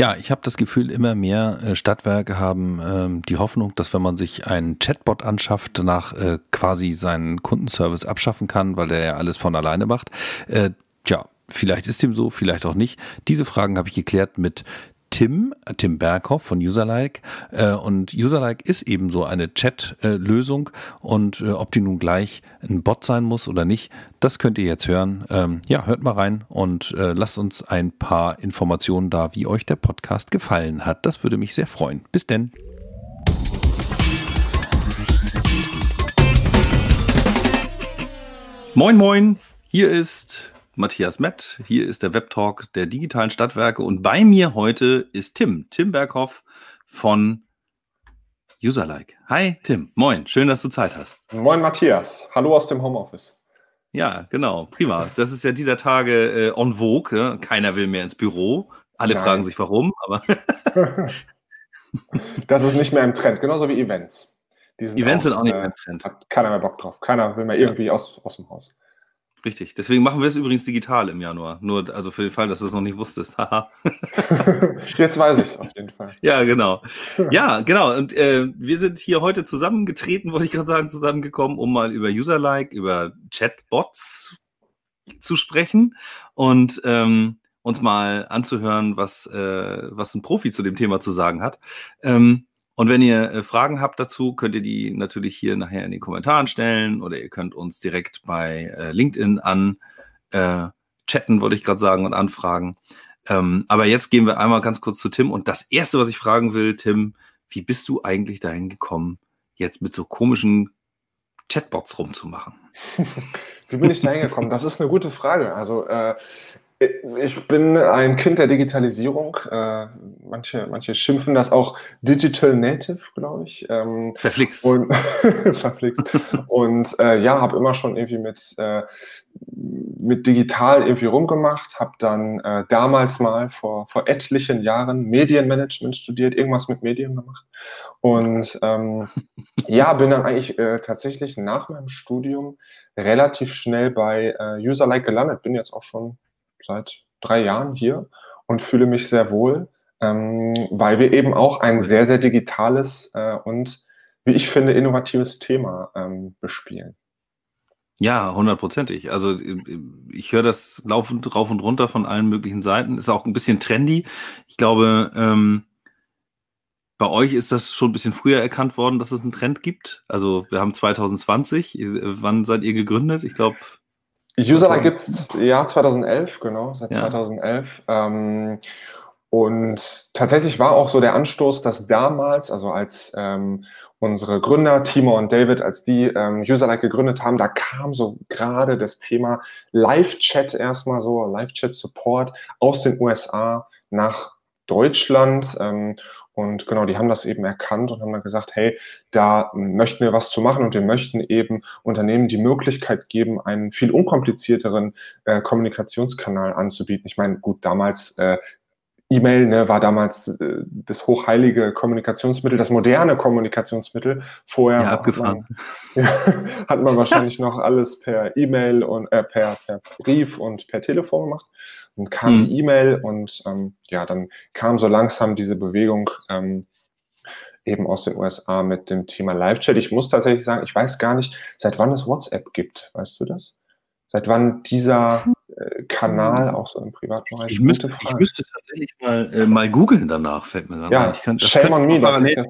Ja, ich habe das Gefühl, immer mehr äh, Stadtwerke haben ähm, die Hoffnung, dass wenn man sich einen Chatbot anschafft, danach äh, quasi seinen Kundenservice abschaffen kann, weil der ja alles von alleine macht. Äh, tja, vielleicht ist dem so, vielleicht auch nicht. Diese Fragen habe ich geklärt mit Tim, Tim Berghoff von Userlike. Äh, und Userlike ist eben so eine Chat-Lösung. Und äh, ob die nun gleich ein Bot sein muss oder nicht, das könnt ihr jetzt hören. Ähm, ja, hört mal rein und äh, lasst uns ein paar Informationen da, wie euch der Podcast gefallen hat. Das würde mich sehr freuen. Bis denn. Moin, moin. Hier ist Matthias Mett. Hier ist der Webtalk der digitalen Stadtwerke und bei mir heute ist Tim, Tim Berghoff von Userlike. Hi Tim, moin, schön, dass du Zeit hast. Moin Matthias, hallo aus dem Homeoffice. Ja, genau, prima. Das ist ja dieser Tage äh, en vogue. Ja? Keiner will mehr ins Büro. Alle Nein. fragen sich warum, aber. das ist nicht mehr im Trend, genauso wie Events. Sind Events auch, sind auch nicht mehr im Trend. Hat keiner mehr Bock drauf. Keiner will mehr irgendwie aus, aus dem Haus. Richtig. Deswegen machen wir es übrigens digital im Januar. Nur, also für den Fall, dass du es noch nicht wusstest. Jetzt weiß ich es auf jeden Fall. Ja, genau. Ja, genau. Und äh, wir sind hier heute zusammengetreten, wollte ich gerade sagen, zusammengekommen, um mal über User-Like, über Chatbots zu sprechen und ähm, uns mal anzuhören, was, äh, was ein Profi zu dem Thema zu sagen hat. Ähm, und wenn ihr äh, Fragen habt dazu, könnt ihr die natürlich hier nachher in den Kommentaren stellen oder ihr könnt uns direkt bei äh, LinkedIn an äh, chatten, wollte ich gerade sagen, und anfragen. Ähm, aber jetzt gehen wir einmal ganz kurz zu Tim. Und das Erste, was ich fragen will, Tim, wie bist du eigentlich dahin gekommen, jetzt mit so komischen Chatbots rumzumachen? Wie bin ich da hingekommen? Das ist eine gute Frage. Also äh, ich bin ein Kind der Digitalisierung. Äh, manche, manche schimpfen das auch Digital Native, glaube ich. Ähm, verflixt. Und, verflixt. und äh, ja, habe immer schon irgendwie mit, äh, mit digital irgendwie rumgemacht. Habe dann äh, damals mal vor, vor etlichen Jahren Medienmanagement studiert, irgendwas mit Medien gemacht. Und ähm, ja, bin dann eigentlich äh, tatsächlich nach meinem Studium relativ schnell bei äh, Userlike gelandet. Bin jetzt auch schon seit drei Jahren hier und fühle mich sehr wohl, ähm, weil wir eben auch ein sehr, sehr digitales äh, und, wie ich finde, innovatives Thema ähm, bespielen. Ja, hundertprozentig. Also ich höre das laufend rauf und runter von allen möglichen Seiten. Ist auch ein bisschen trendy. Ich glaube, ähm, bei euch ist das schon ein bisschen früher erkannt worden, dass es einen Trend gibt. Also wir haben 2020. Wann seid ihr gegründet? Ich glaube Userlike gibt es ja 2011, genau, seit ja. 2011. Ähm, und tatsächlich war auch so der Anstoß, dass damals, also als ähm, unsere Gründer, Timo und David, als die ähm, Userlike gegründet haben, da kam so gerade das Thema Live-Chat erstmal so, Live-Chat-Support aus den USA nach Deutschland. Ähm, und genau, die haben das eben erkannt und haben dann gesagt, hey, da möchten wir was zu machen und wir möchten eben Unternehmen die Möglichkeit geben, einen viel unkomplizierteren äh, Kommunikationskanal anzubieten. Ich meine, gut, damals äh, E-Mail ne, war damals äh, das hochheilige Kommunikationsmittel, das moderne Kommunikationsmittel. Vorher ja, abgefahren. Hat, man, ja, hat man wahrscheinlich noch alles per E-Mail und äh, per, per Brief und per Telefon gemacht. Dann kam mhm. E-Mail und ähm, ja, dann kam so langsam diese Bewegung ähm, eben aus den USA mit dem Thema Live-Chat. Ich muss tatsächlich sagen, ich weiß gar nicht, seit wann es WhatsApp gibt. Weißt du das? Seit wann dieser äh, Kanal hm. auch so im Privatbereich? Ich müsste, ich müsste tatsächlich mal, äh, mal googeln danach, fällt mir gerade ja, ein. Ich kann, das shame on me, das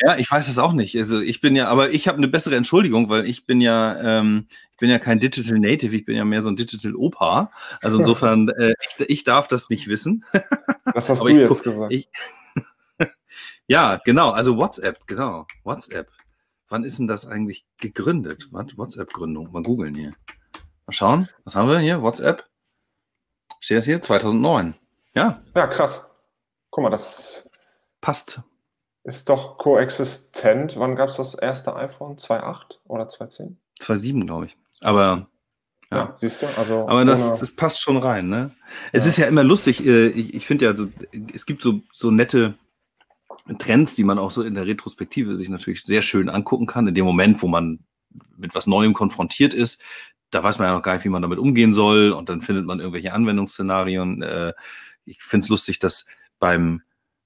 ja, ich weiß es auch nicht. Also ich bin ja, aber ich habe eine bessere Entschuldigung, weil ich bin ja, ähm, ich bin ja kein Digital Native, ich bin ja mehr so ein Digital Opa. Also insofern, äh, ich, ich, darf das nicht wissen. Was hast aber du jetzt guck, gesagt? Ich, ja, genau. Also WhatsApp, genau. WhatsApp. Wann ist denn das eigentlich gegründet? WhatsApp-Gründung. Mal googeln hier. Mal schauen, was haben wir hier? WhatsApp. Steht das hier? 2009. Ja. Ja, krass. Guck mal, das passt. Ist doch koexistent. Wann gab es das erste iPhone? 2.8 oder 2.10? 2.7, glaube ich. Aber ja. ja. siehst du, also. Aber das, das passt schon rein, ne? Es ja. ist ja immer lustig, äh, ich, ich finde ja, also, es gibt so, so nette Trends, die man auch so in der Retrospektive sich natürlich sehr schön angucken kann. In dem Moment, wo man mit was Neuem konfrontiert ist, da weiß man ja noch gar nicht, wie man damit umgehen soll und dann findet man irgendwelche Anwendungsszenarien. Äh, ich finde es lustig, dass beim,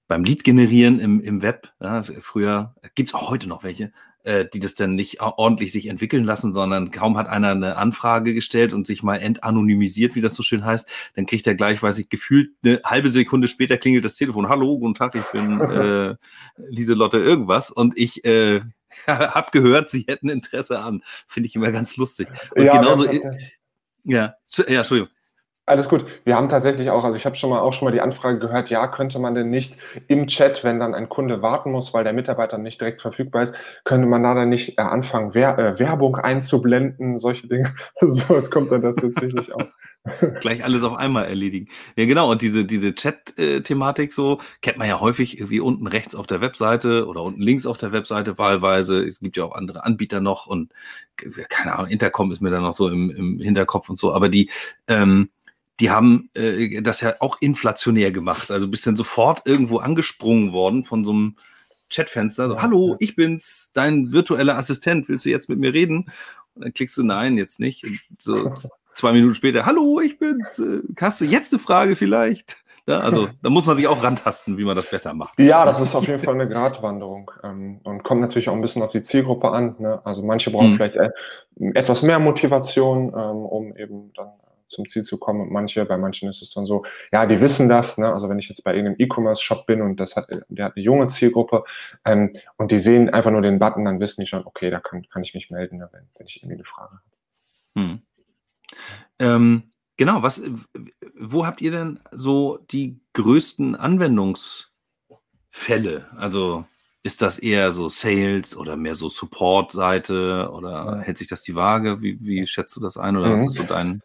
beim Lead generieren im, im Web. Ja, früher gibt es auch heute noch welche, äh, die das dann nicht ordentlich sich entwickeln lassen, sondern kaum hat einer eine Anfrage gestellt und sich mal entanonymisiert, wie das so schön heißt, dann kriegt er gleich, weiß ich, gefühlt eine halbe Sekunde später klingelt das Telefon. Hallo, guten Tag, ich bin äh, Lieselotte irgendwas und ich äh, habe gehört, Sie hätten Interesse an. Finde ich immer ganz lustig. Und ja, genauso. Ja, ja, Entschuldigung. Alles gut. Wir haben tatsächlich auch, also ich habe schon mal auch schon mal die Anfrage gehört, ja, könnte man denn nicht im Chat, wenn dann ein Kunde warten muss, weil der Mitarbeiter nicht direkt verfügbar ist, könnte man da dann nicht äh, anfangen, Wer äh, Werbung einzublenden, solche Dinge. so, es kommt dann tatsächlich auch. Gleich alles auf einmal erledigen. Ja, genau. Und diese, diese Chat-Thematik so kennt man ja häufig irgendwie unten rechts auf der Webseite oder unten links auf der Webseite wahlweise. Es gibt ja auch andere Anbieter noch und keine Ahnung, Intercom ist mir dann noch so im, im Hinterkopf und so. Aber die, ähm, die haben äh, das ja auch inflationär gemacht. Also bist dann sofort irgendwo angesprungen worden von so einem Chatfenster. So, Hallo, ich bin's, dein virtueller Assistent. Willst du jetzt mit mir reden? Und dann klickst du Nein, jetzt nicht. Und so zwei Minuten später, hallo, ich bin's. Äh, hast du jetzt eine Frage vielleicht? Ja, also da muss man sich auch rantasten, wie man das besser macht. Ja, das ist auf jeden Fall eine Gratwanderung ähm, und kommt natürlich auch ein bisschen auf die Zielgruppe an. Ne? Also manche brauchen hm. vielleicht äh, etwas mehr Motivation, ähm, um eben dann zum Ziel zu kommen. Und manche, bei manchen ist es dann so, ja, die wissen das. Ne? Also wenn ich jetzt bei irgendeinem E-Commerce-Shop bin und das hat, der hat eine junge Zielgruppe ähm, und die sehen einfach nur den Button, dann wissen die schon, okay, da kann, kann ich mich melden, wenn, wenn ich irgendwie eine Frage habe. Hm. Ähm, genau, was, wo habt ihr denn so die größten Anwendungsfälle? Also ist das eher so Sales oder mehr so Support-Seite oder hält sich das die Waage? Wie, wie schätzt du das ein oder mhm. was ist so dein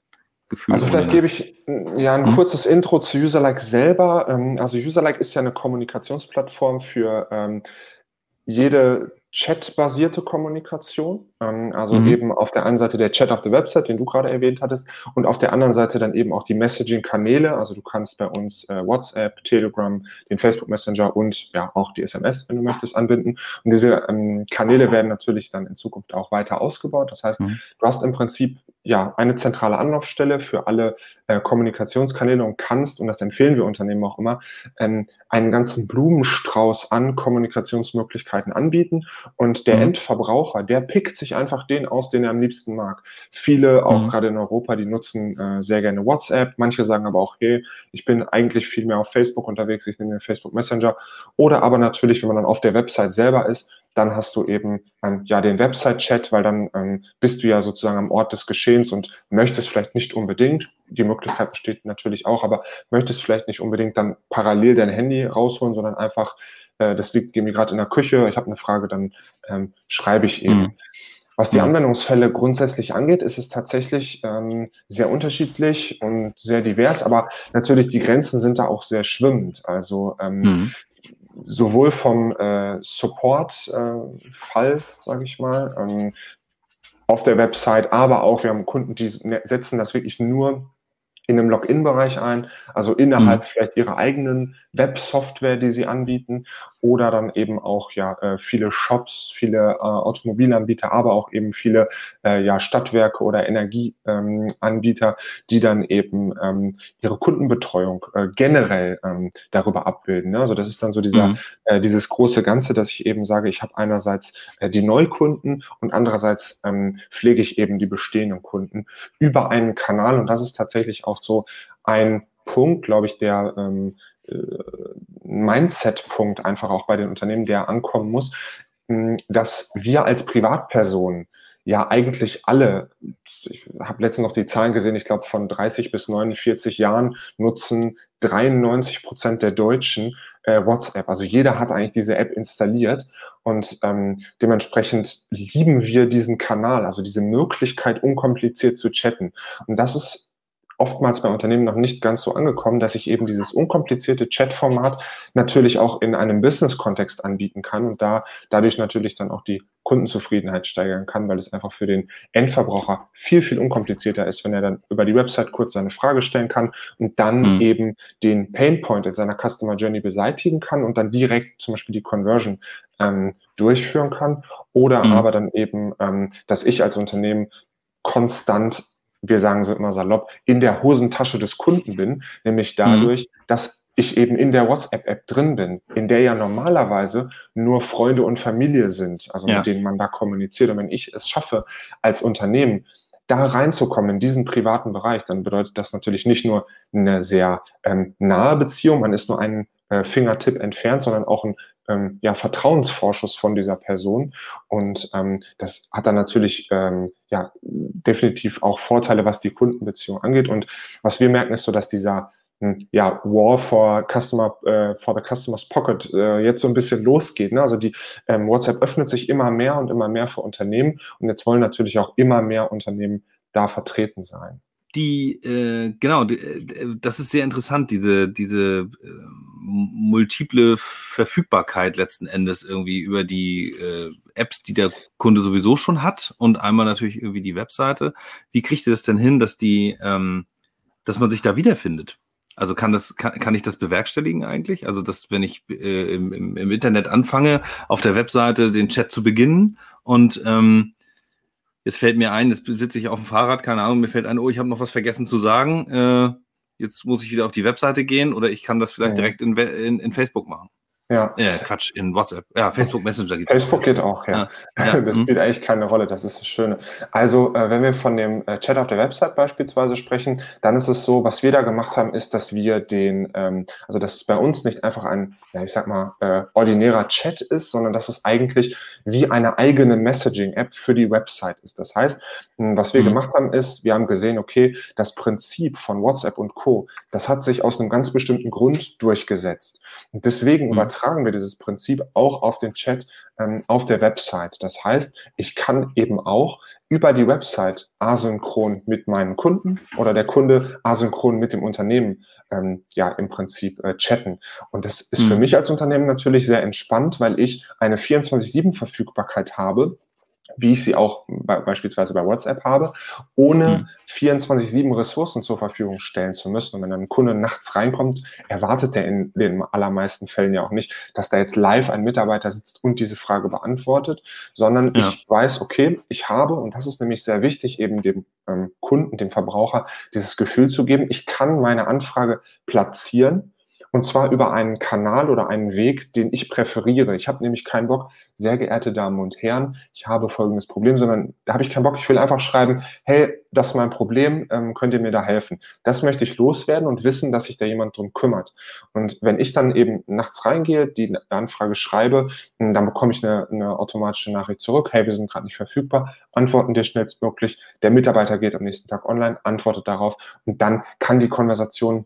Gefühl? Also vielleicht gebe ich ja ein hm? kurzes Intro zu Userlike selber. Ähm, also Userlike ist ja eine Kommunikationsplattform für ähm, jede Chat-basierte Kommunikation. Ähm, also mhm. eben auf der einen Seite der Chat auf der Website, den du gerade erwähnt hattest, und auf der anderen Seite dann eben auch die Messaging-Kanäle. Also du kannst bei uns äh, WhatsApp, Telegram, den Facebook Messenger und ja auch die SMS, wenn du möchtest, anbinden. Und diese ähm, Kanäle werden natürlich dann in Zukunft auch weiter ausgebaut. Das heißt, mhm. du hast im Prinzip ja eine zentrale Anlaufstelle für alle äh, Kommunikationskanäle und kannst, und das empfehlen wir Unternehmen auch immer, ähm, einen ganzen Blumenstrauß an Kommunikationsmöglichkeiten anbieten. Und der mhm. Endverbraucher, der pickt sich einfach den aus, den er am liebsten mag. Viele, auch mhm. gerade in Europa, die nutzen äh, sehr gerne WhatsApp. Manche sagen aber auch, hey, ich bin eigentlich viel mehr auf Facebook unterwegs, ich nehme den Facebook Messenger. Oder aber natürlich, wenn man dann auf der Website selber ist, dann hast du eben ähm, ja den Website-Chat, weil dann ähm, bist du ja sozusagen am Ort des Geschehens und möchtest vielleicht nicht unbedingt, die Möglichkeit besteht natürlich auch, aber möchtest vielleicht nicht unbedingt dann parallel dein Handy rausholen, sondern einfach, äh, das liegt mir gerade in der Küche, ich habe eine Frage, dann ähm, schreibe ich eben. Mhm. Was die Anwendungsfälle grundsätzlich angeht, ist es tatsächlich ähm, sehr unterschiedlich und sehr divers, aber natürlich die Grenzen sind da auch sehr schwimmend. Also ähm, mhm sowohl vom äh, Support-Fall, äh, sage ich mal, ähm, auf der Website, aber auch wir haben Kunden, die ne, setzen das wirklich nur in einem Login-Bereich ein, also innerhalb mhm. vielleicht ihrer eigenen Web-Software, die sie anbieten, oder dann eben auch ja äh, viele Shops, viele äh, Automobilanbieter, aber auch eben viele äh, ja Stadtwerke oder Energieanbieter, ähm, die dann eben ähm, ihre Kundenbetreuung äh, generell ähm, darüber abbilden. Ne? Also das ist dann so dieser mhm. äh, dieses große Ganze, dass ich eben sage, ich habe einerseits äh, die Neukunden und andererseits ähm, pflege ich eben die bestehenden Kunden über einen Kanal und das ist tatsächlich auch so ein Punkt, glaube ich, der ähm, äh, Mindset-Punkt einfach auch bei den Unternehmen, der ankommen muss, dass wir als Privatpersonen ja eigentlich alle, ich habe letztens noch die Zahlen gesehen, ich glaube von 30 bis 49 Jahren nutzen 93 Prozent der Deutschen äh, WhatsApp. Also jeder hat eigentlich diese App installiert und ähm, dementsprechend lieben wir diesen Kanal, also diese Möglichkeit, unkompliziert zu chatten. Und das ist oftmals bei Unternehmen noch nicht ganz so angekommen, dass ich eben dieses unkomplizierte Chat-Format natürlich auch in einem Business-Kontext anbieten kann und da dadurch natürlich dann auch die Kundenzufriedenheit steigern kann, weil es einfach für den Endverbraucher viel, viel unkomplizierter ist, wenn er dann über die Website kurz seine Frage stellen kann und dann mhm. eben den Painpoint in seiner Customer Journey beseitigen kann und dann direkt zum Beispiel die Conversion ähm, durchführen kann. Oder mhm. aber dann eben, ähm, dass ich als Unternehmen konstant wir sagen so immer salopp, in der Hosentasche des Kunden bin, nämlich dadurch, mhm. dass ich eben in der WhatsApp-App drin bin, in der ja normalerweise nur Freunde und Familie sind, also ja. mit denen man da kommuniziert. Und wenn ich es schaffe, als Unternehmen da reinzukommen in diesen privaten Bereich, dann bedeutet das natürlich nicht nur eine sehr ähm, nahe Beziehung, man ist nur einen äh, Fingertipp entfernt, sondern auch ein ähm, ja, Vertrauensvorschuss von dieser Person. Und ähm, das hat dann natürlich ähm, ja, definitiv auch Vorteile, was die Kundenbeziehung angeht. Und was wir merken, ist so, dass dieser hm, ja, War for Customer, äh, for the Customer's Pocket äh, jetzt so ein bisschen losgeht. Ne? Also die ähm, WhatsApp öffnet sich immer mehr und immer mehr für Unternehmen und jetzt wollen natürlich auch immer mehr Unternehmen da vertreten sein. Die, äh, genau, die, äh, das ist sehr interessant, diese, diese äh, multiple Verfügbarkeit letzten Endes irgendwie über die äh, Apps, die der Kunde sowieso schon hat und einmal natürlich irgendwie die Webseite. Wie kriegt ihr das denn hin, dass die, ähm, dass man sich da wiederfindet? Also kann das, kann, kann ich das bewerkstelligen eigentlich? Also, dass wenn ich äh, im, im, im Internet anfange, auf der Webseite den Chat zu beginnen und ähm, jetzt fällt mir ein, jetzt sitze ich auf dem Fahrrad, keine Ahnung, mir fällt ein, oh, ich habe noch was vergessen zu sagen. Äh, jetzt muss ich wieder auf die Webseite gehen oder ich kann das vielleicht ja. direkt in, in, in Facebook machen. Ja. Äh, Quatsch, in WhatsApp. Ja, Facebook Messenger gibt es. Facebook geht auch, ja. ja. ja. Das mhm. spielt eigentlich keine Rolle, das ist das Schöne. Also, äh, wenn wir von dem äh, Chat auf der Website beispielsweise sprechen, dann ist es so, was wir da gemacht haben, ist, dass wir den, ähm, also dass es bei uns nicht einfach ein, ja, ich sag mal, äh, ordinärer Chat ist, sondern dass es eigentlich wie eine eigene Messaging-App für die Website ist. Das heißt, hm, was wir mhm. gemacht haben, ist, wir haben gesehen, okay, das Prinzip von WhatsApp und Co., das hat sich aus einem ganz bestimmten Grund durchgesetzt. Und deswegen mhm. Übertragen wir dieses Prinzip auch auf den Chat ähm, auf der Website. Das heißt, ich kann eben auch über die Website asynchron mit meinen Kunden oder der Kunde asynchron mit dem Unternehmen ähm, ja im Prinzip äh, chatten. Und das ist mhm. für mich als Unternehmen natürlich sehr entspannt, weil ich eine 24-7-Verfügbarkeit habe wie ich sie auch bei, beispielsweise bei WhatsApp habe, ohne mhm. 24-7 Ressourcen zur Verfügung stellen zu müssen. Und wenn ein Kunde nachts reinkommt, erwartet er in den allermeisten Fällen ja auch nicht, dass da jetzt live ein Mitarbeiter sitzt und diese Frage beantwortet, sondern ja. ich weiß, okay, ich habe, und das ist nämlich sehr wichtig, eben dem ähm, Kunden, dem Verbraucher, dieses Gefühl zu geben, ich kann meine Anfrage platzieren und zwar über einen Kanal oder einen Weg, den ich präferiere. Ich habe nämlich keinen Bock, sehr geehrte Damen und Herren, ich habe folgendes Problem, sondern da habe ich keinen Bock. Ich will einfach schreiben, hey, das ist mein Problem, ähm, könnt ihr mir da helfen? Das möchte ich loswerden und wissen, dass sich da jemand drum kümmert. Und wenn ich dann eben nachts reingehe, die Anfrage schreibe, hm, dann bekomme ich eine, eine automatische Nachricht zurück, hey, wir sind gerade nicht verfügbar, antworten dir schnellstmöglich. Der Mitarbeiter geht am nächsten Tag online, antwortet darauf und dann kann die Konversation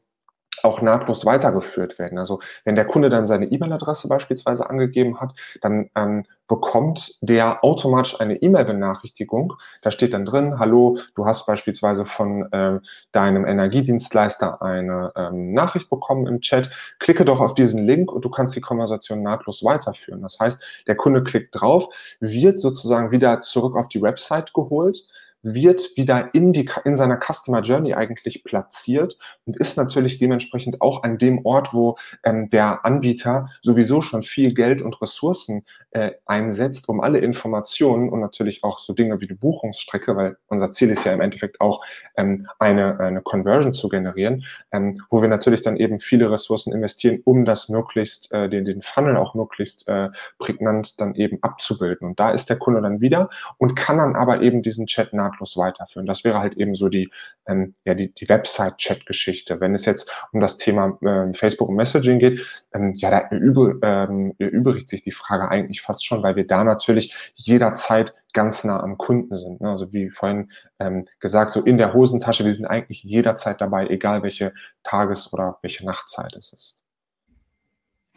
auch nahtlos weitergeführt werden. Also wenn der Kunde dann seine E-Mail-Adresse beispielsweise angegeben hat, dann ähm, bekommt der automatisch eine E-Mail-Benachrichtigung. Da steht dann drin, hallo, du hast beispielsweise von ähm, deinem Energiedienstleister eine ähm, Nachricht bekommen im Chat. Klicke doch auf diesen Link und du kannst die Konversation nahtlos weiterführen. Das heißt, der Kunde klickt drauf, wird sozusagen wieder zurück auf die Website geholt, wird wieder in, die, in seiner Customer Journey eigentlich platziert und ist natürlich dementsprechend auch an dem Ort, wo ähm, der Anbieter sowieso schon viel Geld und Ressourcen äh, einsetzt, um alle Informationen und natürlich auch so Dinge wie die Buchungsstrecke, weil unser Ziel ist ja im Endeffekt auch ähm, eine, eine Conversion zu generieren, ähm, wo wir natürlich dann eben viele Ressourcen investieren, um das möglichst, äh, den, den Funnel auch möglichst äh, prägnant dann eben abzubilden. Und da ist der Kunde dann wieder und kann dann aber eben diesen Chat nach nahtlos weiterführen. Das wäre halt eben so die, ähm, ja, die, die Website-Chat-Geschichte. Wenn es jetzt um das Thema ähm, Facebook und Messaging geht, ähm, ja, da über, ähm, übrigt sich die Frage eigentlich fast schon, weil wir da natürlich jederzeit ganz nah am Kunden sind. Ne? Also wie vorhin ähm, gesagt, so in der Hosentasche, wir sind eigentlich jederzeit dabei, egal welche Tages- oder welche Nachtzeit es ist.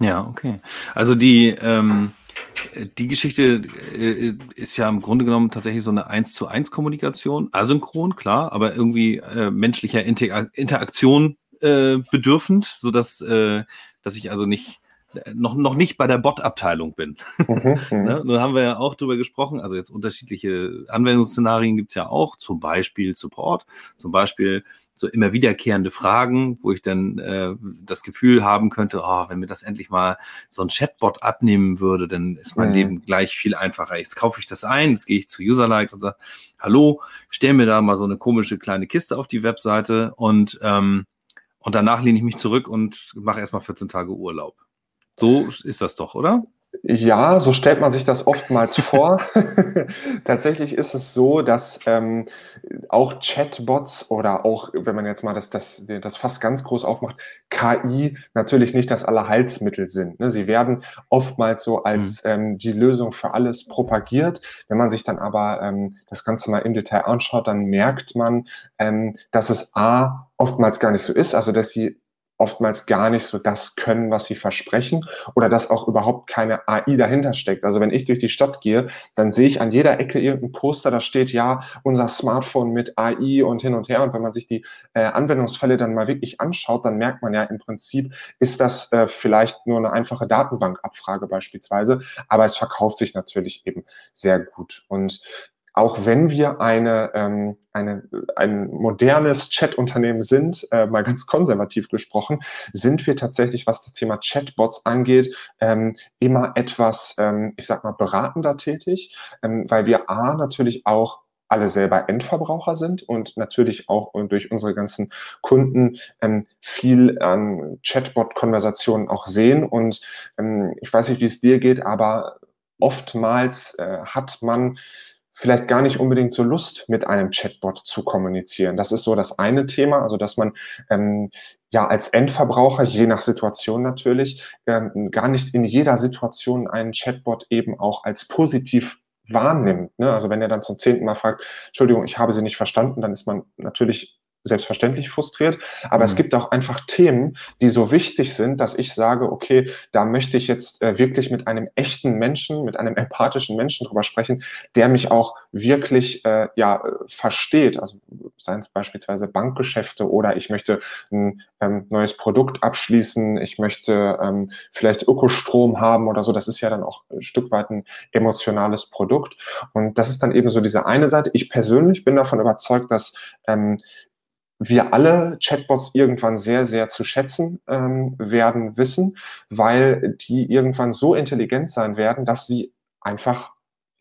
Ja, okay. Also die, ähm, die Geschichte äh, ist ja im Grunde genommen tatsächlich so eine 1 zu 1 Kommunikation, asynchron, klar, aber irgendwie äh, menschlicher Inter Interaktion äh, bedürfend, sodass äh, dass ich also nicht noch, noch nicht bei der Bot-Abteilung bin. Mhm, mhm. ne? Nun haben wir ja auch drüber gesprochen, also jetzt unterschiedliche Anwendungsszenarien gibt's ja auch, zum Beispiel Support, zum Beispiel so immer wiederkehrende Fragen, wo ich dann äh, das Gefühl haben könnte, oh, wenn mir das endlich mal so ein Chatbot abnehmen würde, dann ist mein mhm. Leben gleich viel einfacher. Jetzt kaufe ich das ein, jetzt gehe ich zu Userlike und sage, hallo, stell mir da mal so eine komische kleine Kiste auf die Webseite und ähm, Und danach lehne ich mich zurück und mache erstmal 14 Tage Urlaub. So ist das doch, oder? Ja, so stellt man sich das oftmals vor. Tatsächlich ist es so, dass ähm, auch Chatbots oder auch, wenn man jetzt mal das, das, das fast ganz groß aufmacht, KI natürlich nicht das Allerheilsmittel sind. Ne? Sie werden oftmals so als mhm. ähm, die Lösung für alles propagiert. Wenn man sich dann aber ähm, das Ganze mal im Detail anschaut, dann merkt man, ähm, dass es A oftmals gar nicht so ist, also dass sie oftmals gar nicht so das können, was sie versprechen oder dass auch überhaupt keine AI dahinter steckt. Also wenn ich durch die Stadt gehe, dann sehe ich an jeder Ecke irgendein Poster, da steht ja unser Smartphone mit AI und hin und her. Und wenn man sich die äh, Anwendungsfälle dann mal wirklich anschaut, dann merkt man ja im Prinzip, ist das äh, vielleicht nur eine einfache Datenbankabfrage beispielsweise, aber es verkauft sich natürlich eben sehr gut. Und auch wenn wir eine, ähm, eine, ein modernes Chat-Unternehmen sind, äh, mal ganz konservativ gesprochen, sind wir tatsächlich, was das Thema Chatbots angeht, ähm, immer etwas, ähm, ich sag mal, beratender tätig, ähm, weil wir A natürlich auch alle selber Endverbraucher sind und natürlich auch durch unsere ganzen Kunden ähm, viel an Chatbot-Konversationen auch sehen. Und ähm, ich weiß nicht, wie es dir geht, aber oftmals äh, hat man vielleicht gar nicht unbedingt so Lust, mit einem Chatbot zu kommunizieren. Das ist so das eine Thema, also dass man ähm, ja als Endverbraucher, je nach Situation natürlich, ähm, gar nicht in jeder Situation einen Chatbot eben auch als positiv wahrnimmt. Ne? Also wenn er dann zum zehnten Mal fragt, Entschuldigung, ich habe Sie nicht verstanden, dann ist man natürlich selbstverständlich frustriert. Aber mhm. es gibt auch einfach Themen, die so wichtig sind, dass ich sage, okay, da möchte ich jetzt äh, wirklich mit einem echten Menschen, mit einem empathischen Menschen drüber sprechen, der mich auch wirklich äh, ja versteht. Also seien es beispielsweise Bankgeschäfte oder ich möchte ein ähm, neues Produkt abschließen, ich möchte ähm, vielleicht Ökostrom haben oder so. Das ist ja dann auch ein Stück weit ein emotionales Produkt. Und das ist dann eben so diese eine Seite. Ich persönlich bin davon überzeugt, dass ähm, wir alle Chatbots irgendwann sehr, sehr zu schätzen ähm, werden wissen, weil die irgendwann so intelligent sein werden, dass sie einfach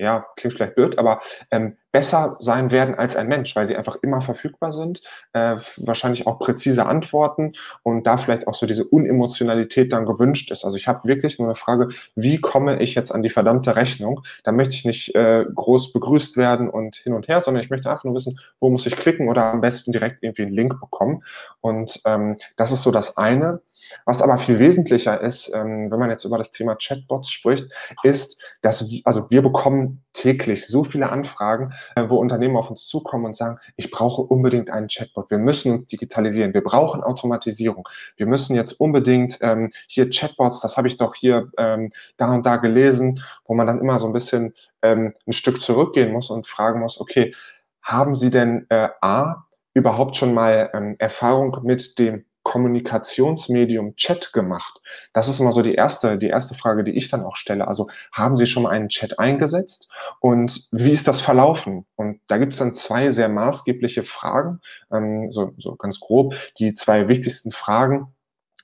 ja, klingt vielleicht blöd, aber ähm, besser sein werden als ein Mensch, weil sie einfach immer verfügbar sind, äh, wahrscheinlich auch präzise antworten und da vielleicht auch so diese Unemotionalität dann gewünscht ist. Also ich habe wirklich nur eine Frage, wie komme ich jetzt an die verdammte Rechnung? Da möchte ich nicht äh, groß begrüßt werden und hin und her, sondern ich möchte einfach nur wissen, wo muss ich klicken oder am besten direkt irgendwie einen Link bekommen. Und ähm, das ist so das eine. Was aber viel wesentlicher ist, ähm, wenn man jetzt über das Thema Chatbots spricht, ist, dass wir, also wir bekommen täglich so viele Anfragen, äh, wo Unternehmen auf uns zukommen und sagen, ich brauche unbedingt einen Chatbot. Wir müssen uns digitalisieren. Wir brauchen Automatisierung. Wir müssen jetzt unbedingt ähm, hier Chatbots, das habe ich doch hier ähm, da und da gelesen, wo man dann immer so ein bisschen ähm, ein Stück zurückgehen muss und fragen muss, okay, haben Sie denn äh, A, überhaupt schon mal ähm, Erfahrung mit dem Kommunikationsmedium Chat gemacht? Das ist immer so die erste, die erste Frage, die ich dann auch stelle. Also haben Sie schon mal einen Chat eingesetzt und wie ist das verlaufen? Und da gibt es dann zwei sehr maßgebliche Fragen, ähm, so, so ganz grob. Die zwei wichtigsten Fragen.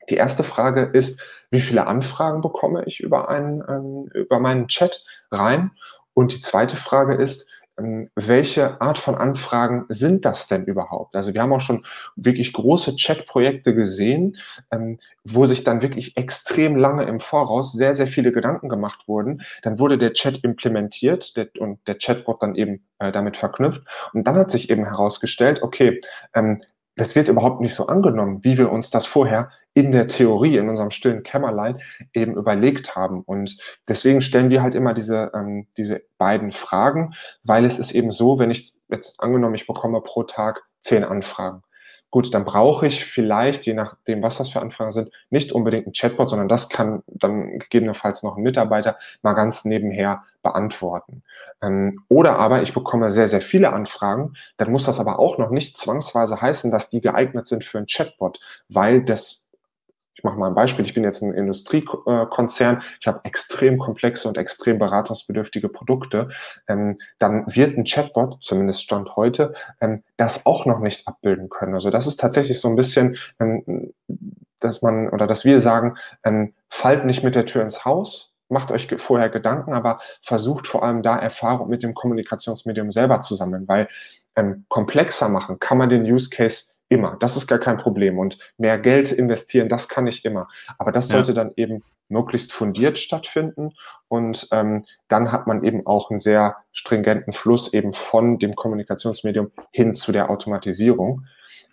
Die erste Frage ist, wie viele Anfragen bekomme ich über einen, ähm, über meinen Chat rein? Und die zweite Frage ist, welche Art von Anfragen sind das denn überhaupt? Also wir haben auch schon wirklich große Chat-Projekte gesehen, ähm, wo sich dann wirklich extrem lange im Voraus sehr, sehr viele Gedanken gemacht wurden. Dann wurde der Chat implementiert und der Chatbot dann eben äh, damit verknüpft. Und dann hat sich eben herausgestellt, okay, ähm, das wird überhaupt nicht so angenommen, wie wir uns das vorher in der Theorie, in unserem stillen Kämmerlein eben überlegt haben. Und deswegen stellen wir halt immer diese, ähm, diese beiden Fragen, weil es ist eben so, wenn ich jetzt angenommen, ich bekomme pro Tag zehn Anfragen. Gut, dann brauche ich vielleicht, je nachdem, was das für Anfragen sind, nicht unbedingt ein Chatbot, sondern das kann dann gegebenenfalls noch ein Mitarbeiter mal ganz nebenher beantworten. Ähm, oder aber ich bekomme sehr, sehr viele Anfragen, dann muss das aber auch noch nicht zwangsweise heißen, dass die geeignet sind für ein Chatbot, weil das ich mache mal ein Beispiel, ich bin jetzt ein Industriekonzern, ich habe extrem komplexe und extrem beratungsbedürftige Produkte, ähm, dann wird ein Chatbot, zumindest Stand heute, ähm, das auch noch nicht abbilden können. Also das ist tatsächlich so ein bisschen, ähm, dass man oder dass wir sagen, ähm, fallt nicht mit der Tür ins Haus, macht euch vorher Gedanken, aber versucht vor allem da Erfahrung mit dem Kommunikationsmedium selber zu sammeln, weil ähm, komplexer machen kann man den Use Case immer. Das ist gar kein Problem. Und mehr Geld investieren, das kann ich immer. Aber das sollte ja. dann eben möglichst fundiert stattfinden. Und ähm, dann hat man eben auch einen sehr stringenten Fluss eben von dem Kommunikationsmedium hin zu der Automatisierung.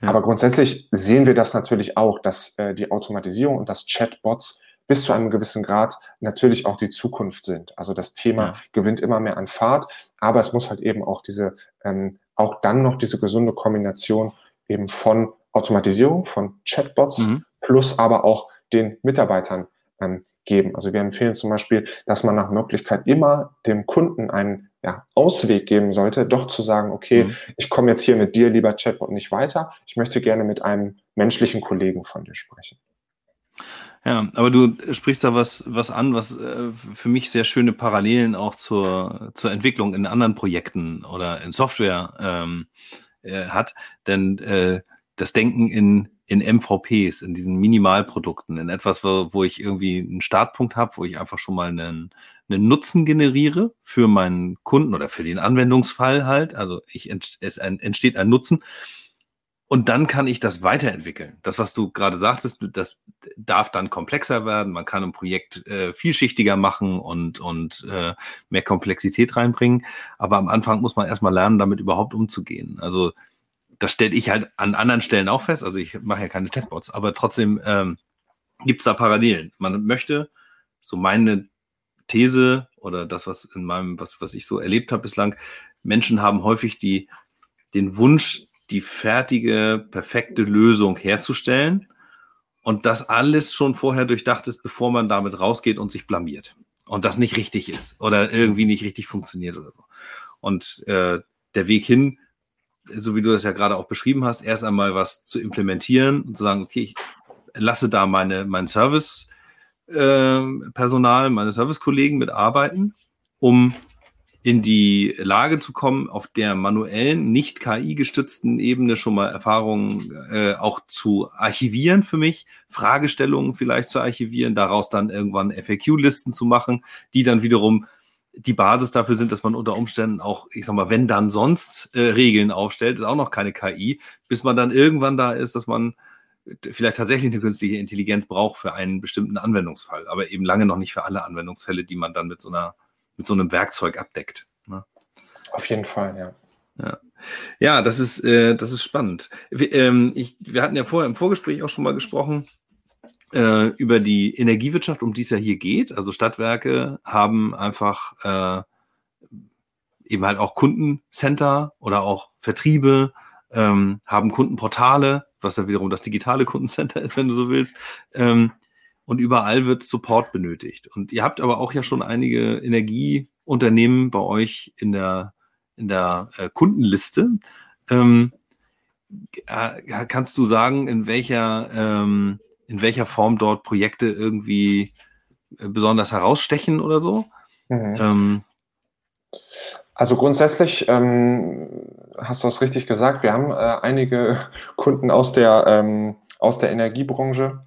Ja. Aber grundsätzlich sehen wir das natürlich auch, dass äh, die Automatisierung und das Chatbots bis zu einem gewissen Grad natürlich auch die Zukunft sind. Also das Thema ja. gewinnt immer mehr an Fahrt, aber es muss halt eben auch diese, ähm, auch dann noch diese gesunde Kombination eben von Automatisierung, von Chatbots mhm. plus aber auch den Mitarbeitern ähm, geben. Also wir empfehlen zum Beispiel, dass man nach Möglichkeit immer dem Kunden einen ja, Ausweg geben sollte, doch zu sagen, okay, mhm. ich komme jetzt hier mit dir, lieber Chatbot, nicht weiter. Ich möchte gerne mit einem menschlichen Kollegen von dir sprechen. Ja, aber du sprichst da was, was an, was äh, für mich sehr schöne Parallelen auch zur, zur Entwicklung in anderen Projekten oder in Software ähm, äh, hat. Denn äh, das Denken in, in MVPs, in diesen Minimalprodukten, in etwas, wo, wo ich irgendwie einen Startpunkt habe, wo ich einfach schon mal einen, einen Nutzen generiere für meinen Kunden oder für den Anwendungsfall halt. Also ich, es entsteht ein Nutzen und dann kann ich das weiterentwickeln. Das, was du gerade sagtest, das darf dann komplexer werden. Man kann ein Projekt äh, vielschichtiger machen und, und äh, mehr Komplexität reinbringen. Aber am Anfang muss man erstmal lernen, damit überhaupt umzugehen. Also das stelle ich halt an anderen Stellen auch fest. Also ich mache ja keine Chatbots, aber trotzdem ähm, gibt es da Parallelen. Man möchte, so meine These oder das, was in meinem, was, was ich so erlebt habe bislang, Menschen haben häufig die, den Wunsch, die fertige, perfekte Lösung herzustellen und das alles schon vorher durchdacht ist, bevor man damit rausgeht und sich blamiert und das nicht richtig ist oder irgendwie nicht richtig funktioniert oder so. Und äh, der Weg hin, so wie du das ja gerade auch beschrieben hast, erst einmal was zu implementieren und zu sagen, okay, ich lasse da meine, mein Service-Personal, äh, meine Servicekollegen mitarbeiten, um in die Lage zu kommen, auf der manuellen, nicht KI-gestützten Ebene schon mal Erfahrungen äh, auch zu archivieren für mich, Fragestellungen vielleicht zu archivieren, daraus dann irgendwann FAQ-Listen zu machen, die dann wiederum die Basis dafür sind, dass man unter Umständen auch, ich sag mal, wenn dann sonst äh, Regeln aufstellt, ist auch noch keine KI, bis man dann irgendwann da ist, dass man vielleicht tatsächlich eine künstliche Intelligenz braucht für einen bestimmten Anwendungsfall, aber eben lange noch nicht für alle Anwendungsfälle, die man dann mit so einer mit so einem Werkzeug abdeckt. Ne? Auf jeden Fall, ja. Ja, ja das, ist, äh, das ist spannend. Wir, ähm, ich, wir hatten ja vorher im Vorgespräch auch schon mal gesprochen äh, über die Energiewirtschaft, um die es ja hier geht. Also Stadtwerke haben einfach äh, eben halt auch Kundencenter oder auch Vertriebe, ähm, haben Kundenportale, was dann wiederum das digitale Kundencenter ist, wenn du so willst. Ähm, und überall wird Support benötigt. Und ihr habt aber auch ja schon einige Energieunternehmen bei euch in der, in der äh, Kundenliste. Ähm, äh, kannst du sagen, in welcher, ähm, in welcher Form dort Projekte irgendwie äh, besonders herausstechen oder so? Mhm. Ähm, also grundsätzlich ähm, hast du es richtig gesagt. Wir haben äh, einige Kunden aus der, ähm, aus der Energiebranche,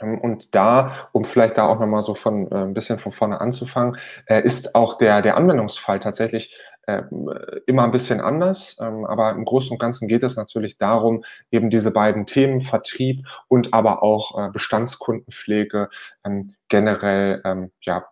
und da, um vielleicht da auch nochmal so von äh, ein bisschen von vorne anzufangen, äh, ist auch der, der Anwendungsfall tatsächlich äh, immer ein bisschen anders. Ähm, aber im Großen und Ganzen geht es natürlich darum, eben diese beiden Themen, Vertrieb und aber auch äh, Bestandskundenpflege ähm, generell ähm, ja,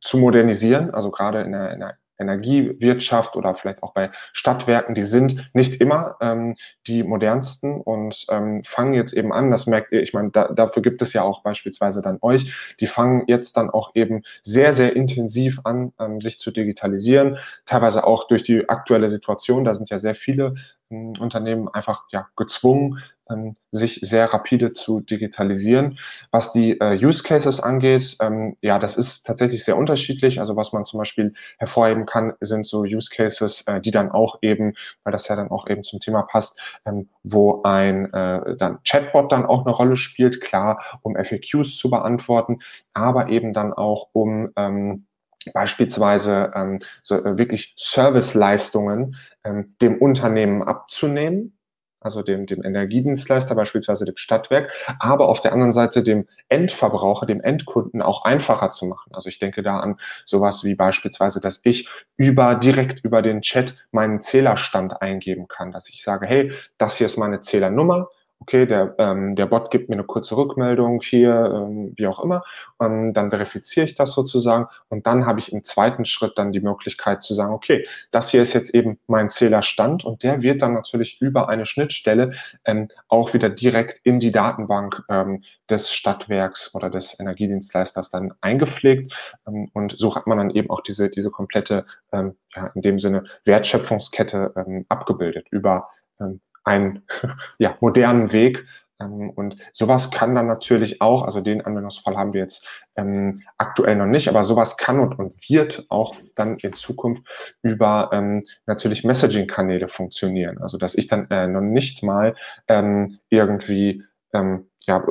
zu modernisieren. Also gerade in der, in der Energiewirtschaft oder vielleicht auch bei Stadtwerken, die sind nicht immer ähm, die modernsten und ähm, fangen jetzt eben an, das merkt ihr, ich meine, da, dafür gibt es ja auch beispielsweise dann euch, die fangen jetzt dann auch eben sehr, sehr intensiv an, ähm, sich zu digitalisieren, teilweise auch durch die aktuelle Situation, da sind ja sehr viele Unternehmen einfach ja, gezwungen, ähm, sich sehr rapide zu digitalisieren. Was die äh, Use Cases angeht, ähm, ja, das ist tatsächlich sehr unterschiedlich. Also was man zum Beispiel hervorheben kann, sind so Use Cases, äh, die dann auch eben, weil das ja dann auch eben zum Thema passt, ähm, wo ein äh, dann Chatbot dann auch eine Rolle spielt, klar, um FAQs zu beantworten, aber eben dann auch um ähm, beispielsweise ähm, so, äh, wirklich Serviceleistungen ähm, dem Unternehmen abzunehmen also dem, dem Energiedienstleister, beispielsweise dem Stadtwerk, aber auf der anderen Seite dem Endverbraucher, dem Endkunden auch einfacher zu machen. Also ich denke da an sowas wie beispielsweise, dass ich über, direkt über den Chat meinen Zählerstand eingeben kann, dass ich sage, hey, das hier ist meine Zählernummer, okay, der, ähm, der Bot gibt mir eine kurze Rückmeldung hier, ähm, wie auch immer, ähm, dann verifiziere ich das sozusagen und dann habe ich im zweiten Schritt dann die Möglichkeit zu sagen, okay, das hier ist jetzt eben mein Zählerstand und der wird dann natürlich über eine Schnittstelle ähm, auch wieder direkt in die Datenbank ähm, des Stadtwerks oder des Energiedienstleisters dann eingepflegt ähm, und so hat man dann eben auch diese, diese komplette, ähm, ja, in dem Sinne Wertschöpfungskette ähm, abgebildet über ähm, einen ja, modernen Weg. Ähm, und sowas kann dann natürlich auch, also den Anwendungsfall haben wir jetzt ähm, aktuell noch nicht, aber sowas kann und, und wird auch dann in Zukunft über ähm, natürlich Messaging-Kanäle funktionieren. Also dass ich dann äh, noch nicht mal ähm, irgendwie ähm, ja,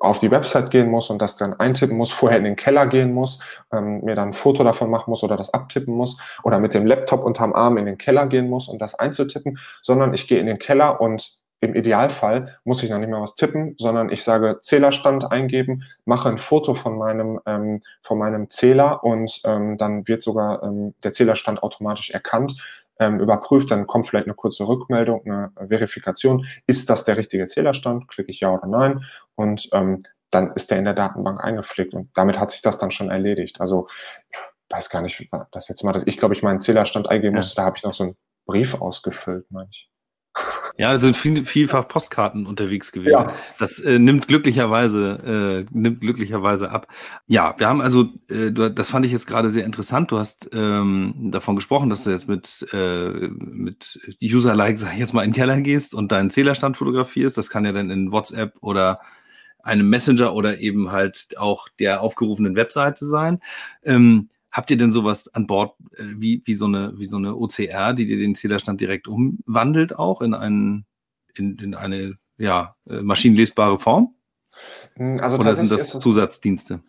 auf die Website gehen muss und das dann eintippen muss, vorher in den Keller gehen muss, ähm, mir dann ein Foto davon machen muss oder das abtippen muss oder mit dem Laptop unterm Arm in den Keller gehen muss und das einzutippen, sondern ich gehe in den Keller und im Idealfall muss ich noch nicht mehr was tippen, sondern ich sage Zählerstand eingeben, mache ein Foto von meinem, ähm, von meinem Zähler und ähm, dann wird sogar ähm, der Zählerstand automatisch erkannt ähm, überprüft, dann kommt vielleicht eine kurze Rückmeldung, eine Verifikation. Ist das der richtige Zählerstand? Klicke ich ja oder nein. Und ähm, dann ist der in der Datenbank eingepflegt und damit hat sich das dann schon erledigt. Also ich weiß gar nicht, das jetzt mal, dass ich glaube ich meinen Zählerstand eingeben musste, da habe ich noch so einen Brief ausgefüllt, manch. Ja, also viel, vielfach Postkarten unterwegs gewesen. Ja. Das äh, nimmt glücklicherweise äh, nimmt glücklicherweise ab. Ja, wir haben also, äh, du, das fand ich jetzt gerade sehr interessant. Du hast ähm, davon gesprochen, dass du jetzt mit äh, mit User-like, sag ich jetzt mal, in den Keller gehst und deinen Zählerstand fotografierst. Das kann ja dann in WhatsApp oder einem Messenger oder eben halt auch der aufgerufenen Webseite sein. Ähm, Habt ihr denn sowas an Bord äh, wie, wie, so eine, wie so eine OCR, die dir den Zählerstand direkt umwandelt auch in, einen, in, in eine ja, äh, maschinenlesbare Form? Hm, also Oder sind das Zusatzdienste?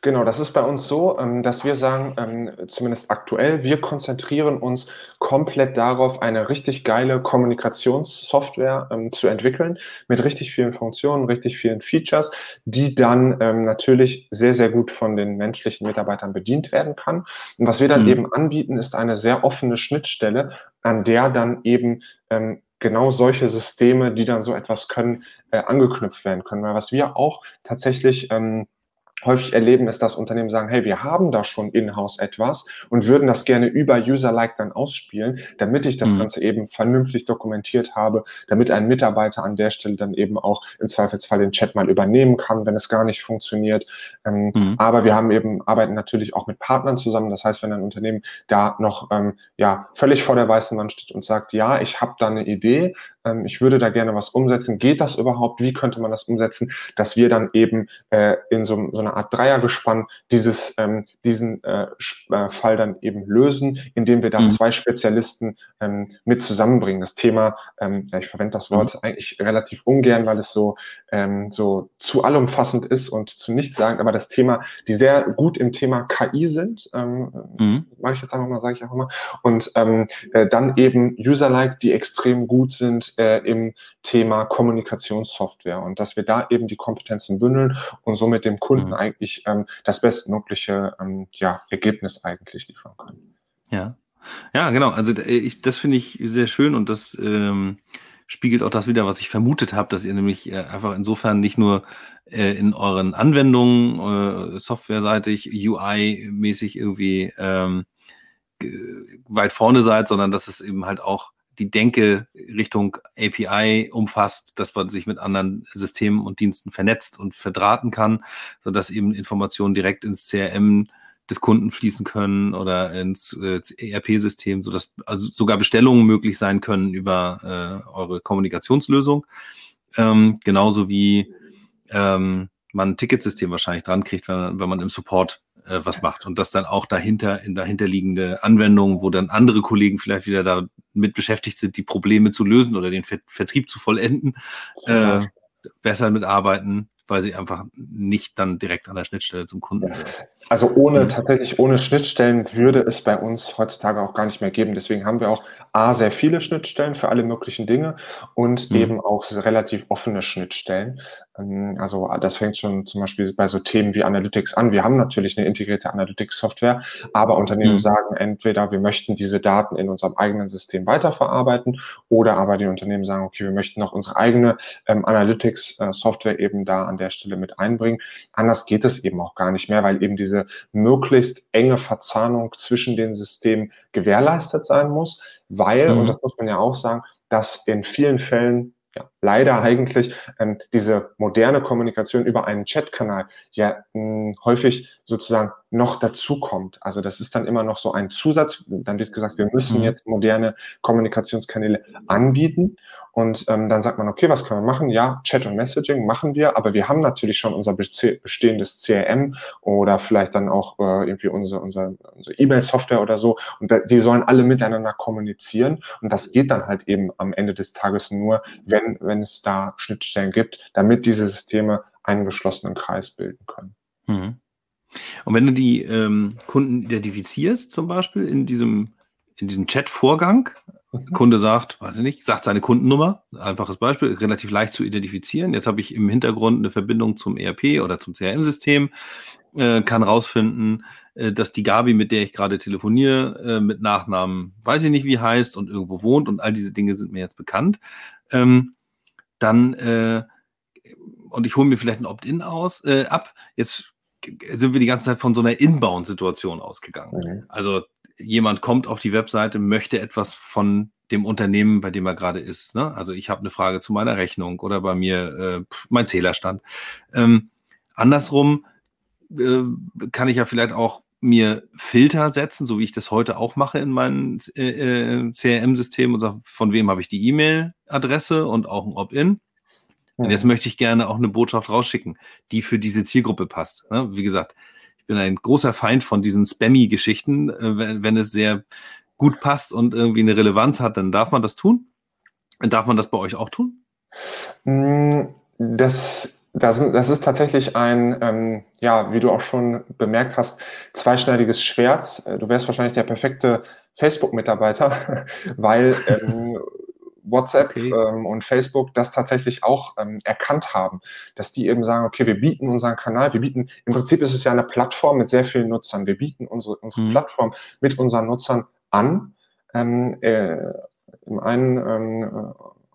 Genau, das ist bei uns so, ähm, dass wir sagen, ähm, zumindest aktuell, wir konzentrieren uns komplett darauf, eine richtig geile Kommunikationssoftware ähm, zu entwickeln mit richtig vielen Funktionen, richtig vielen Features, die dann natürlich sehr, sehr gut von den menschlichen Mitarbeitern bedient werden kann. Und was wir dann mhm. eben anbieten, ist eine sehr offene Schnittstelle, an der dann eben genau solche Systeme, die dann so etwas können, äh, angeknüpft werden können. Weil was wir auch tatsächlich ähm, häufig erleben, ist, dass Unternehmen sagen, hey, wir haben da schon in-house etwas und würden das gerne über User-like dann ausspielen, damit ich das mhm. Ganze eben vernünftig dokumentiert habe, damit ein Mitarbeiter an der Stelle dann eben auch im Zweifelsfall den Chat mal übernehmen kann, wenn es gar nicht funktioniert. Ähm, mhm. Aber wir haben eben, arbeiten natürlich auch mit Partnern zusammen. Das heißt, wenn ein Unternehmen da noch ähm, ja völlig vor der weißen Wand steht und sagt, ja, ich habe da eine Idee, ähm, ich würde da gerne was umsetzen. Geht das überhaupt? Wie könnte man das umsetzen? Dass wir dann eben äh, in so, so einer Art Dreiergespann dieses, ähm, diesen äh, äh, Fall dann eben lösen, indem wir da mhm. zwei Spezialisten ähm, mit zusammenbringen. Das Thema, ähm, ja, ich verwende das Wort mhm. eigentlich relativ ungern, weil es so, ähm, so zu allumfassend ist und zu nichts sagen, aber das Thema, die sehr gut im Thema KI sind, ähm, mhm. mache ich jetzt einfach mal, sage ich auch mal, und ähm, äh, dann eben User-like, die extrem gut sind äh, im Thema Kommunikationssoftware und dass wir da eben die Kompetenzen bündeln und somit dem Kunden mhm. Eigentlich ähm, das bestmögliche ähm, ja, Ergebnis eigentlich liefern können. Ja, ja, genau. Also äh, ich, das finde ich sehr schön und das ähm, spiegelt auch das wieder, was ich vermutet habe, dass ihr nämlich äh, einfach insofern nicht nur äh, in euren Anwendungen äh, softwareseitig, UI-mäßig irgendwie ähm, weit vorne seid, sondern dass es eben halt auch die Denke Richtung API umfasst, dass man sich mit anderen Systemen und Diensten vernetzt und verdrahten kann, sodass eben Informationen direkt ins CRM des Kunden fließen können oder ins, äh, ERP-System, sodass also sogar Bestellungen möglich sein können über äh, eure Kommunikationslösung. Ähm, genauso wie ähm, man ein Ticketsystem wahrscheinlich dran kriegt, wenn, wenn man im Support äh, was macht und das dann auch dahinter in dahinterliegende Anwendungen, wo dann andere Kollegen vielleicht wieder damit beschäftigt sind, die Probleme zu lösen oder den Vertrieb zu vollenden, äh, besser mitarbeiten, weil sie einfach nicht dann direkt an der Schnittstelle zum Kunden sind. Also ohne, mhm. tatsächlich ohne Schnittstellen würde es bei uns heutzutage auch gar nicht mehr geben. Deswegen haben wir auch A, sehr viele Schnittstellen für alle möglichen Dinge und mhm. eben auch relativ offene Schnittstellen. Ähm, also das fängt schon zum Beispiel bei so Themen wie Analytics an. Wir haben natürlich eine integrierte Analytics-Software, aber Unternehmen mhm. sagen entweder, wir möchten diese Daten in unserem eigenen System weiterverarbeiten oder aber die Unternehmen sagen, okay, wir möchten noch unsere eigene ähm, Analytics-Software eben da an der Stelle mit einbringen. Anders geht es eben auch gar nicht mehr, weil eben diese möglichst enge Verzahnung zwischen den Systemen gewährleistet sein muss, weil, mhm. und das muss man ja auch sagen, dass in vielen Fällen ja, leider eigentlich ähm, diese moderne Kommunikation über einen Chatkanal ja mh, häufig sozusagen noch dazukommt. Also das ist dann immer noch so ein Zusatz. Dann wird gesagt, wir müssen mhm. jetzt moderne Kommunikationskanäle anbieten. Und ähm, dann sagt man, okay, was können wir machen? Ja, Chat und Messaging machen wir, aber wir haben natürlich schon unser bestehendes CRM oder vielleicht dann auch äh, irgendwie unsere, unsere, unsere E-Mail-Software oder so. Und da, die sollen alle miteinander kommunizieren. Und das geht dann halt eben am Ende des Tages nur, wenn, wenn es da Schnittstellen gibt, damit diese Systeme einen geschlossenen Kreis bilden können. Mhm. Und wenn du die ähm, Kunden identifizierst, zum Beispiel in diesem, in diesem Chat-Vorgang, mhm. Kunde sagt, weiß ich nicht, sagt seine Kundennummer, einfaches Beispiel, relativ leicht zu identifizieren. Jetzt habe ich im Hintergrund eine Verbindung zum ERP oder zum CRM-System, äh, kann rausfinden, äh, dass die Gabi, mit der ich gerade telefoniere, äh, mit Nachnamen, weiß ich nicht, wie heißt und irgendwo wohnt und all diese Dinge sind mir jetzt bekannt. Ähm, dann äh, und ich hole mir vielleicht ein Opt-in aus äh, ab. Jetzt sind wir die ganze Zeit von so einer Inbound-Situation ausgegangen. Mhm. Also jemand kommt auf die Webseite, möchte etwas von dem Unternehmen, bei dem er gerade ist. Ne? Also ich habe eine Frage zu meiner Rechnung oder bei mir äh, mein Zählerstand. Ähm, andersrum äh, kann ich ja vielleicht auch mir Filter setzen, so wie ich das heute auch mache in meinem äh, äh CRM-System und sage, von wem habe ich die E-Mail-Adresse und auch ein Opt-in. Und jetzt möchte ich gerne auch eine Botschaft rausschicken, die für diese Zielgruppe passt. Ne? Wie gesagt, ich bin ein großer Feind von diesen Spammy-Geschichten. Äh, wenn, es sehr gut passt und irgendwie eine Relevanz hat, dann darf man das tun. Darf man das bei euch auch tun? Mm, das, das, das ist tatsächlich ein, ähm, ja, wie du auch schon bemerkt hast, zweischneidiges Schwert. Äh, du wärst wahrscheinlich der perfekte Facebook-Mitarbeiter, weil ähm, WhatsApp okay. ähm, und Facebook das tatsächlich auch ähm, erkannt haben, dass die eben sagen, okay, wir bieten unseren Kanal, wir bieten, im Prinzip ist es ja eine Plattform mit sehr vielen Nutzern, wir bieten unsere, unsere mhm. Plattform mit unseren Nutzern an, ähm, äh, im einen ähm,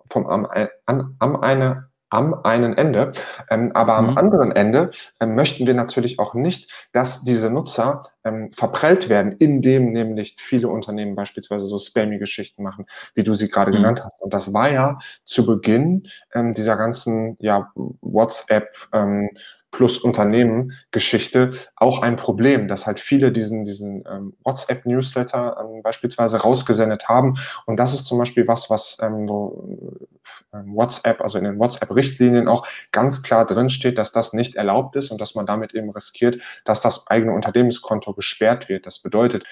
vom, am, an, am eine am einen Ende. Ähm, aber am mhm. anderen Ende ähm, möchten wir natürlich auch nicht, dass diese Nutzer ähm, verprellt werden, indem nämlich viele Unternehmen beispielsweise so spammy Geschichten machen, wie du sie gerade mhm. genannt hast. Und das war ja zu Beginn ähm, dieser ganzen ja, WhatsApp ähm, plus Unternehmen-Geschichte auch ein Problem, dass halt viele diesen, diesen ähm, WhatsApp-Newsletter ähm, beispielsweise rausgesendet haben. Und das ist zum Beispiel was, was ähm, so, ähm, WhatsApp, also in den WhatsApp-Richtlinien auch ganz klar drinsteht, dass das nicht erlaubt ist und dass man damit eben riskiert, dass das eigene Unternehmenskonto gesperrt wird. Das bedeutet,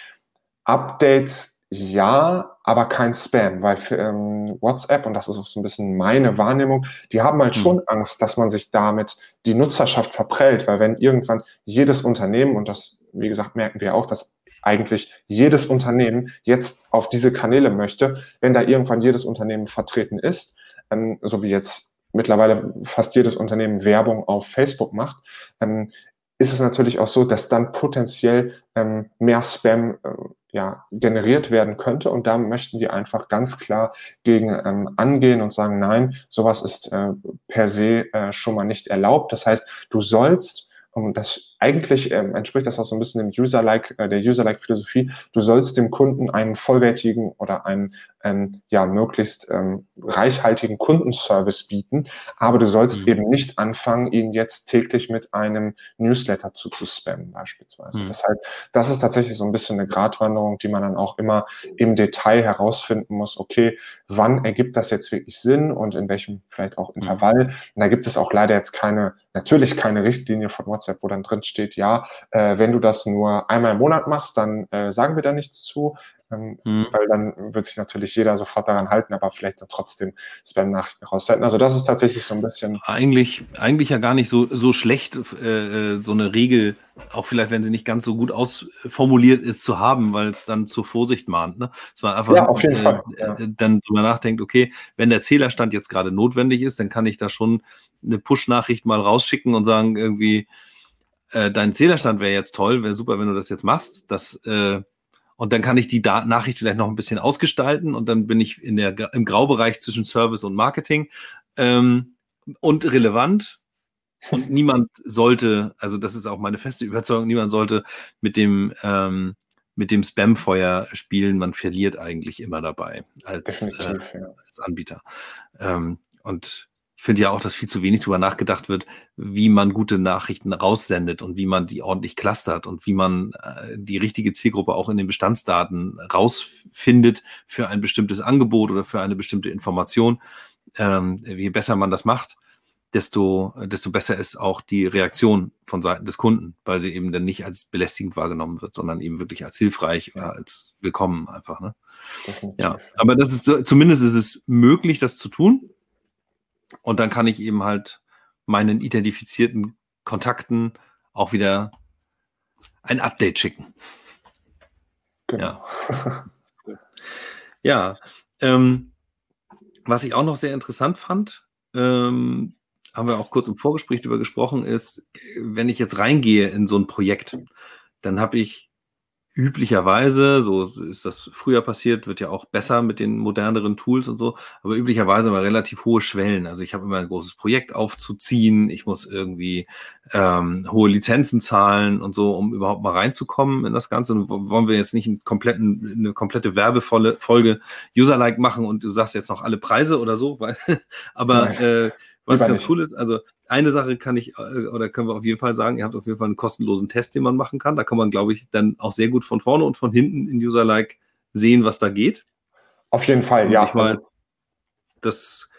Updates ja, aber kein Spam, weil für, ähm, WhatsApp, und das ist auch so ein bisschen meine Wahrnehmung, die haben halt mhm. schon Angst, dass man sich damit die Nutzerschaft verprellt, weil wenn irgendwann jedes Unternehmen, und das, wie gesagt, merken wir auch, dass eigentlich jedes Unternehmen jetzt auf diese Kanäle möchte, wenn da irgendwann jedes Unternehmen vertreten ist, ähm, so wie jetzt mittlerweile fast jedes Unternehmen Werbung auf Facebook macht, ähm, ist es natürlich auch so, dass dann potenziell ähm, mehr Spam äh, ja, generiert werden könnte. Und da möchten die einfach ganz klar gegen ähm, angehen und sagen, nein, sowas ist äh, per se äh, schon mal nicht erlaubt. Das heißt, du sollst und das eigentlich ähm, entspricht das auch so ein bisschen dem User-like, äh, der User-like-Philosophie. Du sollst dem Kunden einen vollwertigen oder einen ähm, ja möglichst ähm, reichhaltigen Kundenservice bieten, aber du sollst mhm. eben nicht anfangen, ihn jetzt täglich mit einem Newsletter zu, zu spammen beispielsweise. Mhm. Deshalb, das ist tatsächlich so ein bisschen eine Gratwanderung, die man dann auch immer im Detail herausfinden muss. Okay, wann ergibt das jetzt wirklich Sinn und in welchem vielleicht auch mhm. Intervall? Mhm. Und da gibt es auch leider jetzt keine, natürlich keine Richtlinie von WhatsApp, wo dann drin steht, ja, äh, wenn du das nur einmal im Monat machst, dann äh, sagen wir da nichts zu. ähm, mhm. weil dann wird sich natürlich jeder sofort daran halten, aber vielleicht dann trotzdem Spam-Nachrichten raussenden. Also das ist tatsächlich so ein bisschen. Eigentlich, eigentlich ja gar nicht so, so schlecht, äh, äh, so eine Regel, auch vielleicht, wenn sie nicht ganz so gut ausformuliert ist, zu haben, weil es dann zur Vorsicht mahnt. Ne? Dass man einfach ja, auf jeden äh, Fall. Ja. Äh, dann drüber nachdenkt, okay, wenn der Zählerstand jetzt gerade notwendig ist, dann kann ich da schon eine Push-Nachricht mal rausschicken und sagen, irgendwie, äh, dein Zählerstand wäre jetzt toll, wäre super, wenn du das jetzt machst. Das äh, und dann kann ich die da Nachricht vielleicht noch ein bisschen ausgestalten und dann bin ich in der, im Graubereich zwischen Service und Marketing ähm, und relevant. Und niemand sollte, also das ist auch meine feste Überzeugung, niemand sollte mit dem, ähm, mit dem Spam-Feuer spielen. Man verliert eigentlich immer dabei als, äh, als Anbieter. Ähm, und finde ja auch, dass viel zu wenig darüber nachgedacht wird, wie man gute Nachrichten raussendet und wie man die ordentlich clustert und wie man äh, die richtige Zielgruppe auch in den Bestandsdaten rausfindet für ein bestimmtes Angebot oder für eine bestimmte Information. Ähm, je besser man das macht, desto, desto besser ist auch die Reaktion von Seiten des Kunden, weil sie eben dann nicht als belästigend wahrgenommen wird, sondern eben wirklich als hilfreich oder als willkommen einfach. Ne? Ja, aber das ist zumindest ist es möglich, das zu tun. Und dann kann ich eben halt meinen identifizierten Kontakten auch wieder ein Update schicken. Genau. Ja, ja ähm, was ich auch noch sehr interessant fand, ähm, haben wir auch kurz im Vorgespräch darüber gesprochen, ist, wenn ich jetzt reingehe in so ein Projekt, dann habe ich üblicherweise, so ist das früher passiert, wird ja auch besser mit den moderneren Tools und so, aber üblicherweise immer relativ hohe Schwellen. Also ich habe immer ein großes Projekt aufzuziehen, ich muss irgendwie ähm, hohe Lizenzen zahlen und so, um überhaupt mal reinzukommen in das Ganze. Und wollen wir jetzt nicht einen kompletten, eine komplette werbevolle Folge User-like machen und du sagst jetzt noch alle Preise oder so, weil, aber äh, was ganz nicht. cool ist, also eine Sache kann ich äh, oder können wir auf jeden Fall sagen, ihr habt auf jeden Fall einen kostenlosen Test, den man machen kann. Da kann man, glaube ich, dann auch sehr gut von vorne und von hinten in User-like sehen, was da geht. Auf jeden Fall, ja. Sich mal das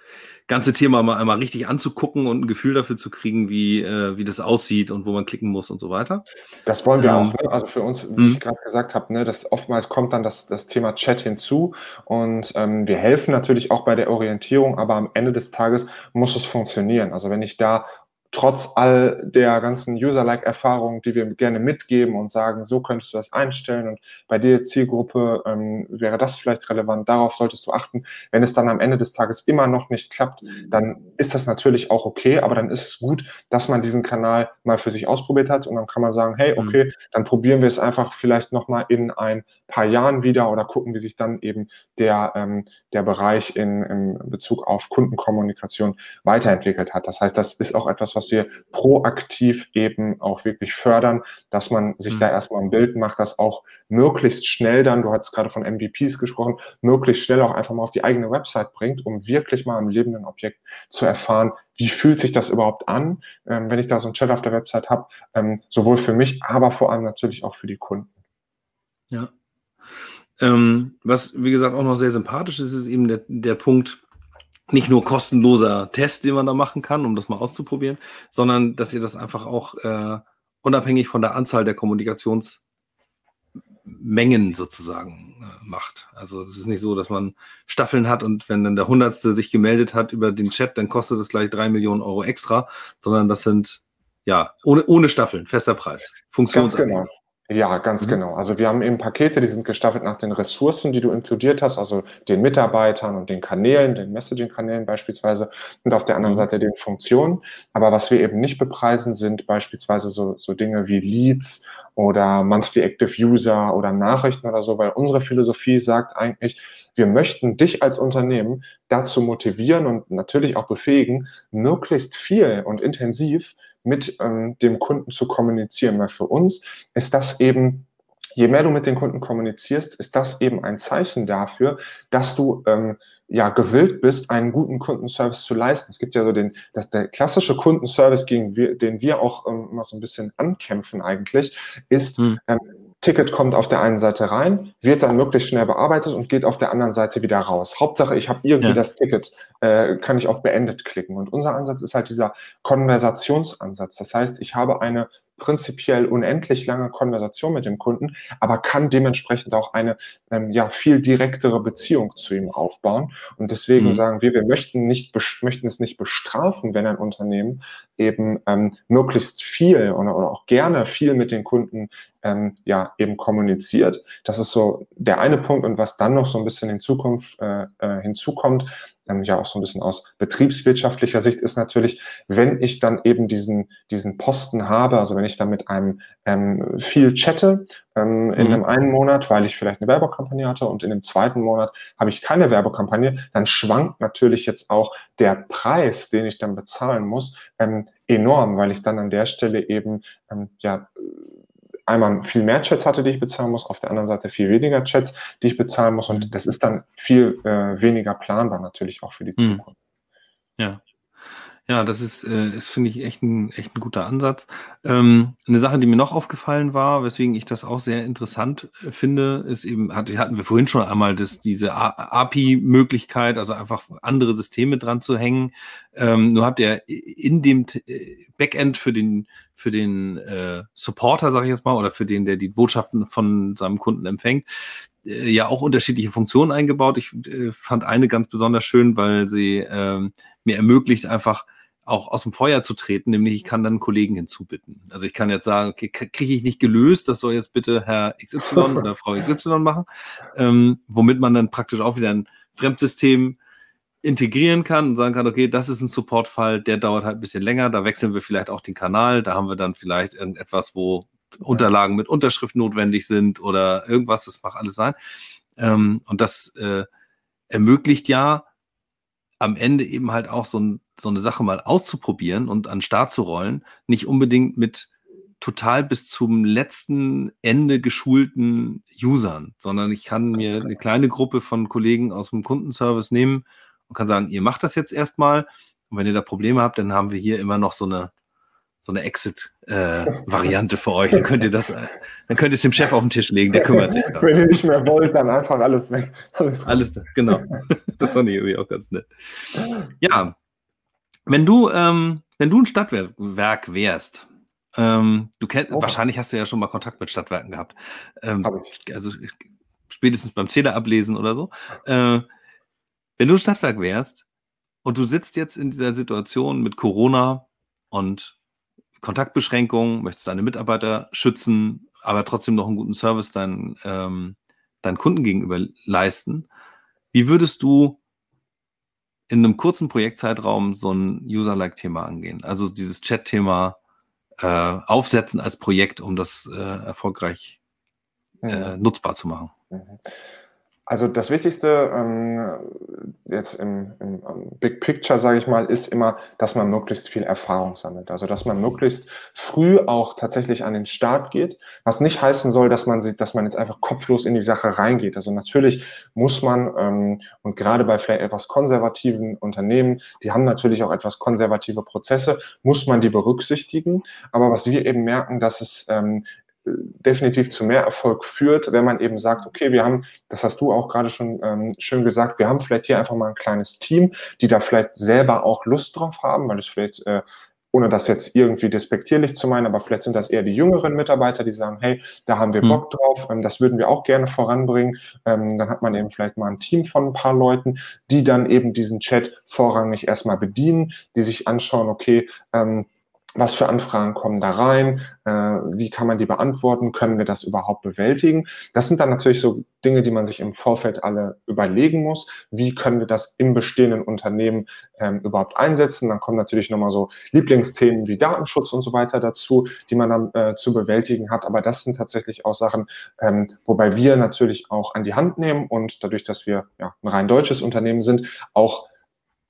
ganze Thema mal einmal richtig anzugucken und ein Gefühl dafür zu kriegen, wie, äh, wie das aussieht und wo man klicken muss und so weiter. Das wollen wir ähm, auch. Ne? Also für uns, wie ich hm. gerade gesagt habe, ne, das oftmals kommt dann das, das Thema Chat hinzu und ähm, wir helfen natürlich auch bei der Orientierung, aber am Ende des Tages muss es funktionieren. Also wenn ich da trotz all der ganzen User-like-Erfahrungen, die wir gerne mitgeben und sagen, so könntest du das einstellen und bei der Zielgruppe ähm, wäre das vielleicht relevant, darauf solltest du achten. Wenn es dann am Ende des Tages immer noch nicht klappt, dann ist das natürlich auch okay, aber dann ist es gut, dass man diesen Kanal mal für sich ausprobiert hat und dann kann man sagen, hey, mhm. okay, dann probieren wir es einfach vielleicht nochmal in ein paar Jahren wieder oder gucken, wie sich dann eben der, ähm, der Bereich in, in Bezug auf Kundenkommunikation weiterentwickelt hat. Das heißt, das ist auch etwas, was wir proaktiv eben auch wirklich fördern, dass man sich mhm. da erstmal ein Bild macht, das auch möglichst schnell dann, du hast gerade von MVPs gesprochen, möglichst schnell auch einfach mal auf die eigene Website bringt, um wirklich mal im lebenden Objekt zu erfahren, wie fühlt sich das überhaupt an, ähm, wenn ich da so ein Chat auf der Website habe, ähm, sowohl für mich, aber vor allem natürlich auch für die Kunden. Ja, ähm, was, wie gesagt, auch noch sehr sympathisch ist, ist eben der, der Punkt, nicht nur kostenloser Test, den man da machen kann, um das mal auszuprobieren, sondern dass ihr das einfach auch äh, unabhängig von der Anzahl der Kommunikationsmengen sozusagen äh, macht. Also es ist nicht so, dass man Staffeln hat und wenn dann der Hundertste sich gemeldet hat über den Chat, dann kostet es gleich drei Millionen Euro extra, sondern das sind ja ohne, ohne Staffeln, fester Preis, funktionsabhängig. Ganz genau. Ja, ganz mhm. genau. Also wir haben eben Pakete, die sind gestaffelt nach den Ressourcen, die du inkludiert hast, also den Mitarbeitern und den Kanälen, den Messaging-Kanälen beispielsweise und auf der anderen mhm. Seite den Funktionen. Aber was wir eben nicht bepreisen, sind beispielsweise so, so Dinge wie Leads oder Monthly Active User oder Nachrichten oder so, weil unsere Philosophie sagt eigentlich, wir möchten dich als Unternehmen dazu motivieren und natürlich auch befähigen, möglichst viel und intensiv mit ähm, dem Kunden zu kommunizieren. Weil für uns ist das eben, je mehr du mit den Kunden kommunizierst, ist das eben ein Zeichen dafür, dass du ähm, ja gewillt bist, einen guten Kundenservice zu leisten. Es gibt ja so den, das, der klassische Kundenservice, gegen wir, den wir auch ähm, immer so ein bisschen ankämpfen eigentlich, ist, hm. ähm, Ticket kommt auf der einen Seite rein, wird dann möglichst schnell bearbeitet und geht auf der anderen Seite wieder raus. Hauptsache, ich habe irgendwie ja. das Ticket, äh, kann ich auf beendet klicken. Und unser Ansatz ist halt dieser Konversationsansatz. Das heißt, ich habe eine prinzipiell unendlich lange Konversation mit dem Kunden, aber kann dementsprechend auch eine ähm, ja viel direktere Beziehung zu ihm aufbauen. Und deswegen mhm. sagen wir, wir möchten nicht möchten es nicht bestrafen, wenn ein Unternehmen eben ähm, möglichst viel oder, oder auch gerne viel mit den Kunden ähm, ja eben kommuniziert. Das ist so der eine Punkt und was dann noch so ein bisschen in Zukunft äh, äh, hinzukommt, ähm, ja auch so ein bisschen aus betriebswirtschaftlicher Sicht ist natürlich, wenn ich dann eben diesen, diesen Posten habe, also wenn ich dann mit einem ähm, viel chatte ähm, in mhm. einem einen Monat, weil ich vielleicht eine Werbekampagne hatte und in dem zweiten Monat habe ich keine Werbekampagne, dann schwankt natürlich jetzt auch der Preis, den ich dann bezahlen muss, ähm, enorm, weil ich dann an der Stelle eben ähm, ja einmal viel mehr Chats hatte, die ich bezahlen muss, auf der anderen Seite viel weniger Chats, die ich bezahlen muss. Und mhm. das ist dann viel äh, weniger planbar natürlich auch für die mhm. Zukunft. Ja. Ja, das ist, äh, ist finde ich, echt ein, echt ein guter Ansatz. Ähm, eine Sache, die mir noch aufgefallen war, weswegen ich das auch sehr interessant äh, finde, ist eben, hatte, hatten wir vorhin schon einmal das, diese API-Möglichkeit, also einfach andere Systeme dran zu hängen. Ähm, nur habt ihr in dem äh, Backend für den, für den äh, Supporter, sage ich jetzt mal, oder für den, der die Botschaften von seinem Kunden empfängt, äh, ja auch unterschiedliche Funktionen eingebaut. Ich äh, fand eine ganz besonders schön, weil sie äh, mir ermöglicht, einfach auch aus dem Feuer zu treten, nämlich ich kann dann Kollegen hinzubitten. Also ich kann jetzt sagen, okay, kriege ich nicht gelöst, das soll jetzt bitte Herr XY oder Frau XY machen, ähm, womit man dann praktisch auch wieder ein Fremdsystem integrieren kann und sagen kann, okay, das ist ein Supportfall, der dauert halt ein bisschen länger, da wechseln wir vielleicht auch den Kanal, da haben wir dann vielleicht irgendetwas, wo Unterlagen mit Unterschrift notwendig sind oder irgendwas, das mag alles sein. Ähm, und das äh, ermöglicht ja am Ende eben halt auch so, ein, so eine Sache mal auszuprobieren und an den Start zu rollen, nicht unbedingt mit total bis zum letzten Ende geschulten Usern, sondern ich kann mir eine kleine Gruppe von Kollegen aus dem Kundenservice nehmen und kann sagen, ihr macht das jetzt erstmal und wenn ihr da Probleme habt, dann haben wir hier immer noch so eine so eine Exit-Variante äh, für euch. Dann könnt ihr das, äh, dann könnt ihr es dem Chef auf den Tisch legen, der kümmert sich dann. Wenn ihr nicht mehr wollt, dann einfach alles weg. Alles, alles genau. Das fand ich irgendwie auch ganz nett. Ja, wenn du, ähm, wenn du ein Stadtwerk wärst, ähm, du kennst, oh. wahrscheinlich hast du ja schon mal Kontakt mit Stadtwerken gehabt. Ähm, also spätestens beim Zähler ablesen oder so. Äh, wenn du ein Stadtwerk wärst und du sitzt jetzt in dieser Situation mit Corona und Kontaktbeschränkungen, möchtest deine Mitarbeiter schützen, aber trotzdem noch einen guten Service deinen, ähm, deinen Kunden gegenüber leisten. Wie würdest du in einem kurzen Projektzeitraum so ein User-Like-Thema angehen? Also dieses Chat-Thema äh, aufsetzen als Projekt, um das äh, erfolgreich äh, nutzbar zu machen. Mhm. Also das Wichtigste ähm, jetzt im, im, Big Picture, sage ich mal, ist immer, dass man möglichst viel Erfahrung sammelt. Also dass man möglichst früh auch tatsächlich an den Start geht, was nicht heißen soll, dass man sieht, dass man jetzt einfach kopflos in die Sache reingeht. Also natürlich muss man, ähm, und gerade bei vielleicht etwas konservativen Unternehmen, die haben natürlich auch etwas konservative Prozesse, muss man die berücksichtigen. Aber was wir eben merken, dass es ähm, definitiv zu mehr Erfolg führt, wenn man eben sagt, okay, wir haben, das hast du auch gerade schon ähm, schön gesagt, wir haben vielleicht hier einfach mal ein kleines Team, die da vielleicht selber auch Lust drauf haben, weil es vielleicht, äh, ohne das jetzt irgendwie despektierlich zu meinen, aber vielleicht sind das eher die jüngeren Mitarbeiter, die sagen, hey, da haben wir mhm. Bock drauf, ähm, das würden wir auch gerne voranbringen. Ähm, dann hat man eben vielleicht mal ein Team von ein paar Leuten, die dann eben diesen Chat vorrangig erstmal bedienen, die sich anschauen, okay, ähm, was für Anfragen kommen da rein, äh, wie kann man die beantworten, können wir das überhaupt bewältigen. Das sind dann natürlich so Dinge, die man sich im Vorfeld alle überlegen muss. Wie können wir das im bestehenden Unternehmen ähm, überhaupt einsetzen? Dann kommen natürlich nochmal so Lieblingsthemen wie Datenschutz und so weiter dazu, die man dann äh, zu bewältigen hat. Aber das sind tatsächlich auch Sachen, ähm, wobei wir natürlich auch an die Hand nehmen und dadurch, dass wir ja, ein rein deutsches Unternehmen sind, auch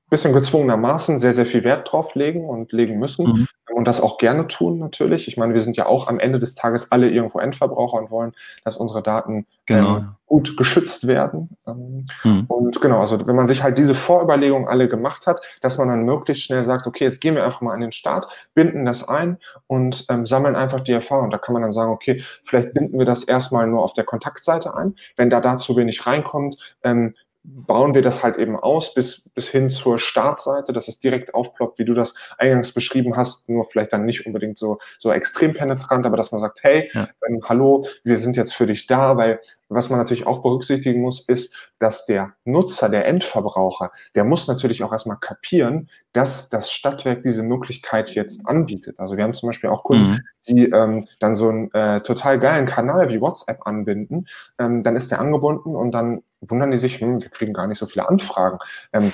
bisschen gezwungenermaßen sehr, sehr viel Wert drauf legen und legen müssen mhm. und das auch gerne tun natürlich. Ich meine, wir sind ja auch am Ende des Tages alle irgendwo Endverbraucher und wollen, dass unsere Daten genau. ähm, gut geschützt werden. Ähm, mhm. Und genau, also wenn man sich halt diese Vorüberlegungen alle gemacht hat, dass man dann möglichst schnell sagt, okay, jetzt gehen wir einfach mal an den Start, binden das ein und ähm, sammeln einfach die Erfahrung. Da kann man dann sagen, okay, vielleicht binden wir das erstmal nur auf der Kontaktseite ein. Wenn da dazu wenig reinkommt, ähm, bauen wir das halt eben aus bis, bis hin zur Startseite, dass es direkt aufploppt, wie du das eingangs beschrieben hast, nur vielleicht dann nicht unbedingt so, so extrem penetrant, aber dass man sagt, hey, ja. ähm, hallo, wir sind jetzt für dich da, weil was man natürlich auch berücksichtigen muss, ist, dass der Nutzer, der Endverbraucher, der muss natürlich auch erstmal kapieren, dass das Stadtwerk diese Möglichkeit jetzt anbietet. Also wir haben zum Beispiel auch Kunden, mhm. die ähm, dann so einen äh, total geilen Kanal wie WhatsApp anbinden. Ähm, dann ist der angebunden und dann wundern die sich, hm, wir kriegen gar nicht so viele Anfragen. Ähm,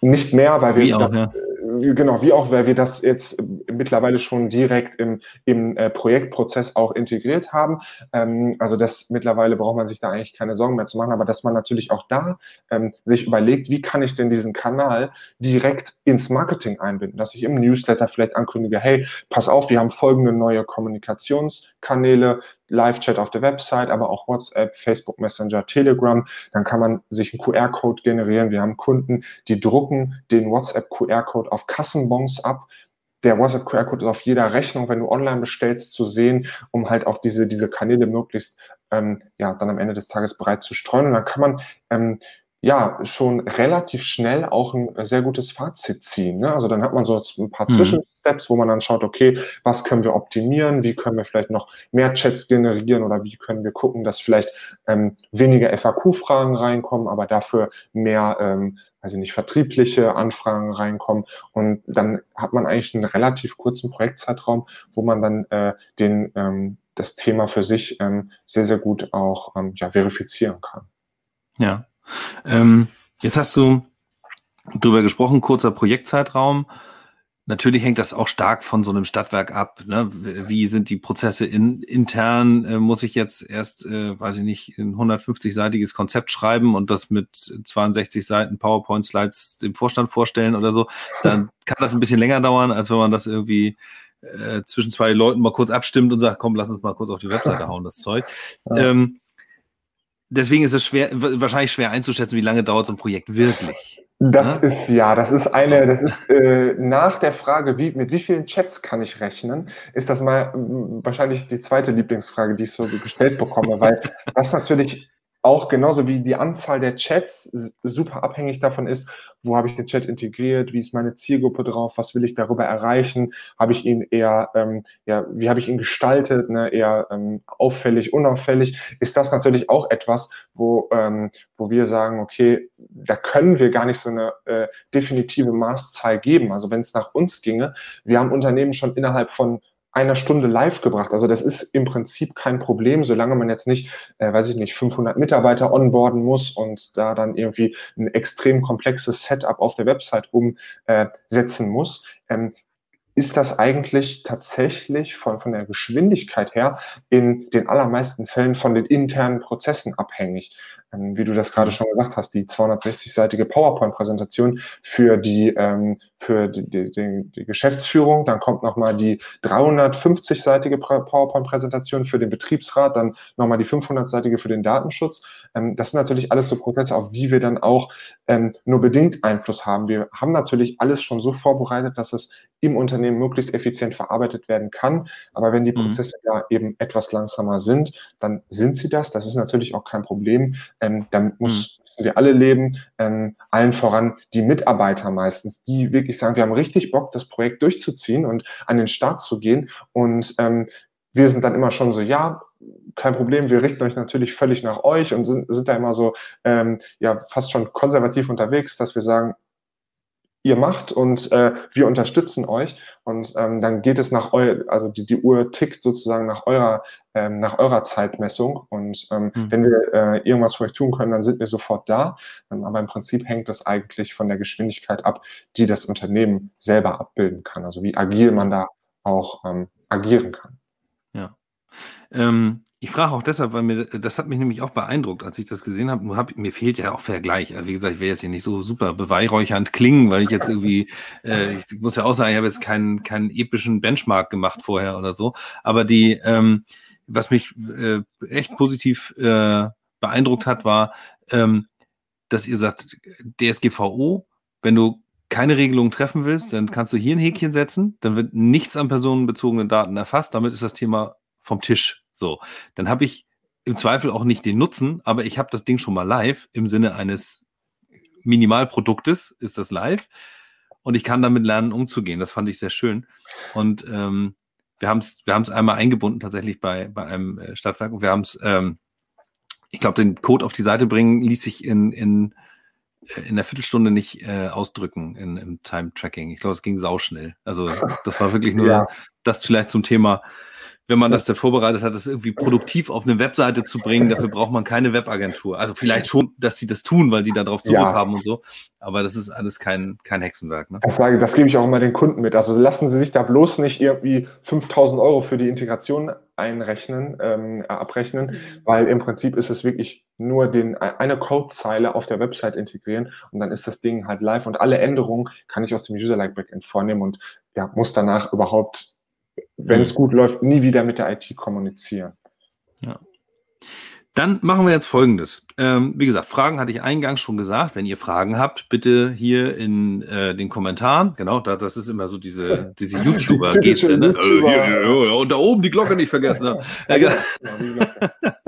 nicht mehr, weil wir auch, ja. Äh, genau, wie auch, weil wir das jetzt mittlerweile schon direkt im, im äh, Projektprozess auch integriert haben. Ähm, also das mittlerweile braucht man sich da eigentlich keine Sorgen mehr zu machen, aber dass man natürlich auch da ähm, sich überlegt, wie kann ich denn diesen Kanal direkt ins Marketing einbinden, dass ich im Newsletter vielleicht ankündige, hey, pass auf, wir haben folgende neue Kommunikationskanäle, Live-Chat auf der Website, aber auch WhatsApp, Facebook Messenger, Telegram. Dann kann man sich einen QR-Code generieren. Wir haben Kunden, die drucken den WhatsApp-QR-Code auf Kassenbons ab. Der WhatsApp-QR-Code ist auf jeder Rechnung, wenn du online bestellst, zu sehen, um halt auch diese, diese Kanäle möglichst ähm, ja, dann am Ende des Tages bereit zu streuen. Und dann kann man ähm, ja schon relativ schnell auch ein sehr gutes Fazit ziehen. Ne? Also dann hat man so ein paar mhm. Zwischensteps, wo man dann schaut, okay, was können wir optimieren, wie können wir vielleicht noch mehr Chats generieren oder wie können wir gucken, dass vielleicht ähm, weniger FAQ-Fragen reinkommen, aber dafür mehr, ähm, also nicht vertriebliche Anfragen reinkommen. Und dann hat man eigentlich einen relativ kurzen Projektzeitraum, wo man dann äh, den ähm, das Thema für sich ähm, sehr, sehr gut auch ähm, ja, verifizieren kann. Ja, ähm, jetzt hast du drüber gesprochen, kurzer Projektzeitraum. Natürlich hängt das auch stark von so einem Stadtwerk ab. Ne? Wie sind die Prozesse in, intern? Äh, muss ich jetzt erst, äh, weiß ich nicht, ein 150-seitiges Konzept schreiben und das mit 62 Seiten PowerPoint-Slides dem Vorstand vorstellen oder so? Dann kann das ein bisschen länger dauern, als wenn man das irgendwie äh, zwischen zwei Leuten mal kurz abstimmt und sagt, komm, lass uns mal kurz auf die Webseite hauen, das Zeug. Ja. Ähm, deswegen ist es schwer, wahrscheinlich schwer einzuschätzen, wie lange dauert so ein Projekt wirklich. Das ja? ist ja, das ist eine, das ist äh, nach der Frage, wie, mit wie vielen Chats kann ich rechnen, ist das mal wahrscheinlich die zweite Lieblingsfrage, die ich so gestellt bekomme, weil das natürlich auch genauso wie die Anzahl der Chats super abhängig davon ist, wo habe ich den Chat integriert, wie ist meine Zielgruppe drauf, was will ich darüber erreichen, habe ich ihn eher, ähm, ja, wie habe ich ihn gestaltet, ne, eher ähm, auffällig, unauffällig, ist das natürlich auch etwas, wo, ähm, wo wir sagen, okay, da können wir gar nicht so eine äh, definitive Maßzahl geben. Also wenn es nach uns ginge, wir haben Unternehmen schon innerhalb von einer Stunde live gebracht. Also das ist im Prinzip kein Problem, solange man jetzt nicht, äh, weiß ich nicht, 500 Mitarbeiter onboarden muss und da dann irgendwie ein extrem komplexes Setup auf der Website umsetzen äh, muss. Ähm, ist das eigentlich tatsächlich von, von der Geschwindigkeit her in den allermeisten Fällen von den internen Prozessen abhängig. Ähm, wie du das gerade mhm. schon gesagt hast, die 260-seitige PowerPoint-Präsentation für die, ähm, für die, die, die, die Geschäftsführung, dann kommt nochmal die 350-seitige PowerPoint-Präsentation für den Betriebsrat, dann nochmal die 500-seitige für den Datenschutz. Ähm, das sind natürlich alles so Prozesse, auf die wir dann auch ähm, nur bedingt Einfluss haben. Wir haben natürlich alles schon so vorbereitet, dass es im Unternehmen möglichst effizient verarbeitet werden kann. Aber wenn die mhm. Prozesse mhm. ja eben etwas langsamer sind, dann sind sie das. Das ist natürlich auch kein Problem. Ähm, damit muss, mhm. müssen wir alle leben, ähm, allen voran die Mitarbeiter meistens, die wirklich sagen, wir haben richtig Bock, das Projekt durchzuziehen und an den Start zu gehen. Und ähm, wir sind dann immer schon so, ja, kein Problem, wir richten euch natürlich völlig nach euch und sind, sind da immer so, ähm, ja, fast schon konservativ unterwegs, dass wir sagen, ihr macht und äh, wir unterstützen euch und ähm, dann geht es nach eu also die, die Uhr tickt sozusagen nach eurer ähm, nach eurer Zeitmessung und ähm, mhm. wenn wir äh, irgendwas für euch tun können, dann sind wir sofort da. Ähm, aber im Prinzip hängt das eigentlich von der Geschwindigkeit ab, die das Unternehmen selber abbilden kann. Also wie agil man da auch ähm, agieren kann. Ja. Ähm, ich frage auch deshalb, weil mir das hat mich nämlich auch beeindruckt, als ich das gesehen habe. Hab, mir fehlt ja auch Vergleich. Also wie gesagt, ich will jetzt hier nicht so super beweihräuchernd klingen, weil ich jetzt irgendwie, äh, ich muss ja auch sagen, ich habe jetzt keinen keinen epischen Benchmark gemacht vorher oder so. Aber die, ähm, was mich äh, echt positiv äh, beeindruckt hat, war, ähm, dass ihr sagt, DSGVO, wenn du keine Regelung treffen willst, dann kannst du hier ein Häkchen setzen, dann wird nichts an personenbezogenen Daten erfasst, damit ist das Thema vom Tisch. So, dann habe ich im Zweifel auch nicht den Nutzen, aber ich habe das Ding schon mal live im Sinne eines Minimalproduktes ist das live und ich kann damit lernen, umzugehen. Das fand ich sehr schön. Und ähm, wir haben es wir haben's einmal eingebunden tatsächlich bei, bei einem äh, Stadtwerk und wir haben es, ähm, ich glaube, den Code auf die Seite bringen ließ sich in, in, äh, in der Viertelstunde nicht äh, ausdrücken in, im Time-Tracking. Ich glaube, es ging sauschnell. Also das war wirklich nur ja. das vielleicht zum Thema wenn man das dann vorbereitet hat, das irgendwie produktiv auf eine Webseite zu bringen. Dafür braucht man keine Webagentur. Also vielleicht schon, dass sie das tun, weil die da drauf Zugriff ja. haben und so. Aber das ist alles kein, kein Hexenwerk. Ne? Das, sage, das gebe ich auch immer den Kunden mit. Also lassen Sie sich da bloß nicht irgendwie 5000 Euro für die Integration einrechnen, ähm, abrechnen, weil im Prinzip ist es wirklich nur den, eine Codezeile auf der Website integrieren und dann ist das Ding halt live und alle Änderungen kann ich aus dem User-Like-Backend vornehmen und ja, muss danach überhaupt wenn es gut läuft, nie wieder mit der IT kommunizieren. Ja. Dann machen wir jetzt Folgendes. Ähm, wie gesagt, Fragen hatte ich eingangs schon gesagt. Wenn ihr Fragen habt, bitte hier in äh, den Kommentaren. Genau, da, das ist immer so diese, diese YouTuber-Geste. ne? YouTuber. Äh, und da oben die Glocke nicht vergessen. Ne? ja,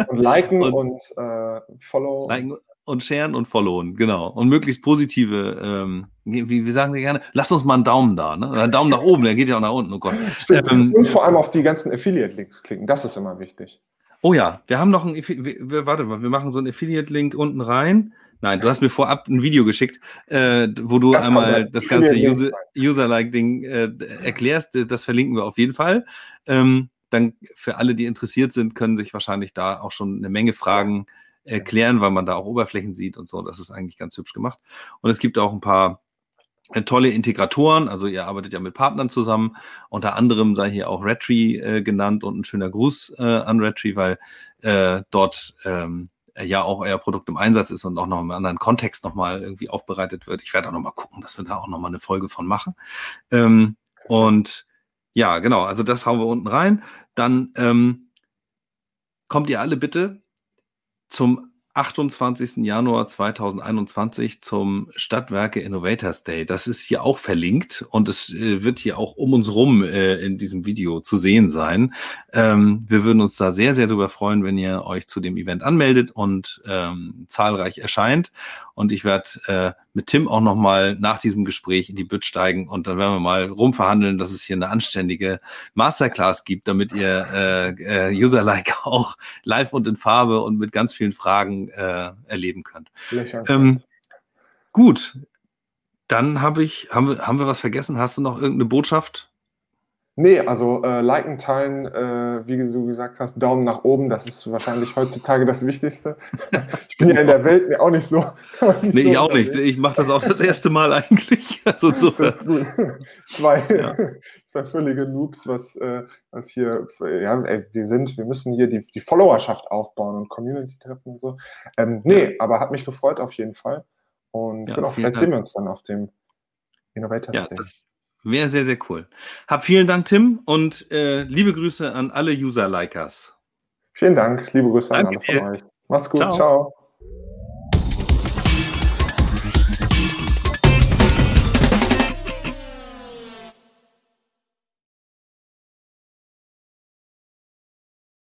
und liken und, und äh, follow. Liken und sharen und followen, genau. Und möglichst positive, ähm, wie, wie sagen Sie gerne, lasst uns mal einen Daumen da, ne? Einen Daumen nach oben, der geht ja auch nach unten, oh Gott. Ähm, und vor allem auf die ganzen Affiliate-Links klicken, das ist immer wichtig. Oh ja, wir haben noch einen, warte mal, wir machen so einen Affiliate-Link unten rein. Nein, du hast mir vorab ein Video geschickt, äh, wo du das einmal das ganze User-Like-Ding äh, erklärst. Das verlinken wir auf jeden Fall. Ähm, dann für alle, die interessiert sind, können sich wahrscheinlich da auch schon eine Menge Fragen ja erklären, weil man da auch Oberflächen sieht und so. Das ist eigentlich ganz hübsch gemacht. Und es gibt auch ein paar äh, tolle Integratoren. Also ihr arbeitet ja mit Partnern zusammen. Unter anderem sei hier auch Redtree äh, genannt und ein schöner Gruß äh, an Redtree, weil äh, dort ähm, ja auch euer Produkt im Einsatz ist und auch noch im anderen Kontext nochmal irgendwie aufbereitet wird. Ich werde auch nochmal gucken, dass wir da auch nochmal eine Folge von machen. Ähm, und ja, genau, also das hauen wir unten rein. Dann ähm, kommt ihr alle bitte zum 28. Januar 2021 zum Stadtwerke Innovators Day. Das ist hier auch verlinkt und es äh, wird hier auch um uns rum äh, in diesem Video zu sehen sein. Ähm, wir würden uns da sehr, sehr darüber freuen, wenn ihr euch zu dem Event anmeldet und ähm, zahlreich erscheint. Und ich werde äh, mit Tim auch nochmal nach diesem Gespräch in die Bütt steigen und dann werden wir mal rumverhandeln, dass es hier eine anständige Masterclass gibt, damit ihr äh, äh, User-like auch live und in Farbe und mit ganz vielen Fragen äh, erleben könnt. Ähm, gut, dann habe ich, haben wir, haben wir was vergessen? Hast du noch irgendeine Botschaft? Nee, also äh, liken, teilen, äh, wie du gesagt hast, Daumen nach oben, das ist wahrscheinlich heutzutage das Wichtigste. Ich bin ja in der Welt auch nicht so. Nicht nee, so ich auch nicht. Ich mache das auch das erste Mal eigentlich. Also so. Gut. Zwei, ja. zwei völlige Noobs, was, äh, was hier, ja, ey, wir sind, wir müssen hier die, die Followerschaft aufbauen und Community-Treffen und so. Ähm, nee, aber hat mich gefreut auf jeden Fall. Und ja, genau, vielleicht Dank. sehen wir uns dann auf dem Innovators ja, Day. Das, Wäre sehr, sehr cool. Hab vielen Dank, Tim, und äh, liebe Grüße an alle User-Likers. Vielen Dank, liebe Grüße Danke an alle von euch. Macht's gut, ciao. ciao.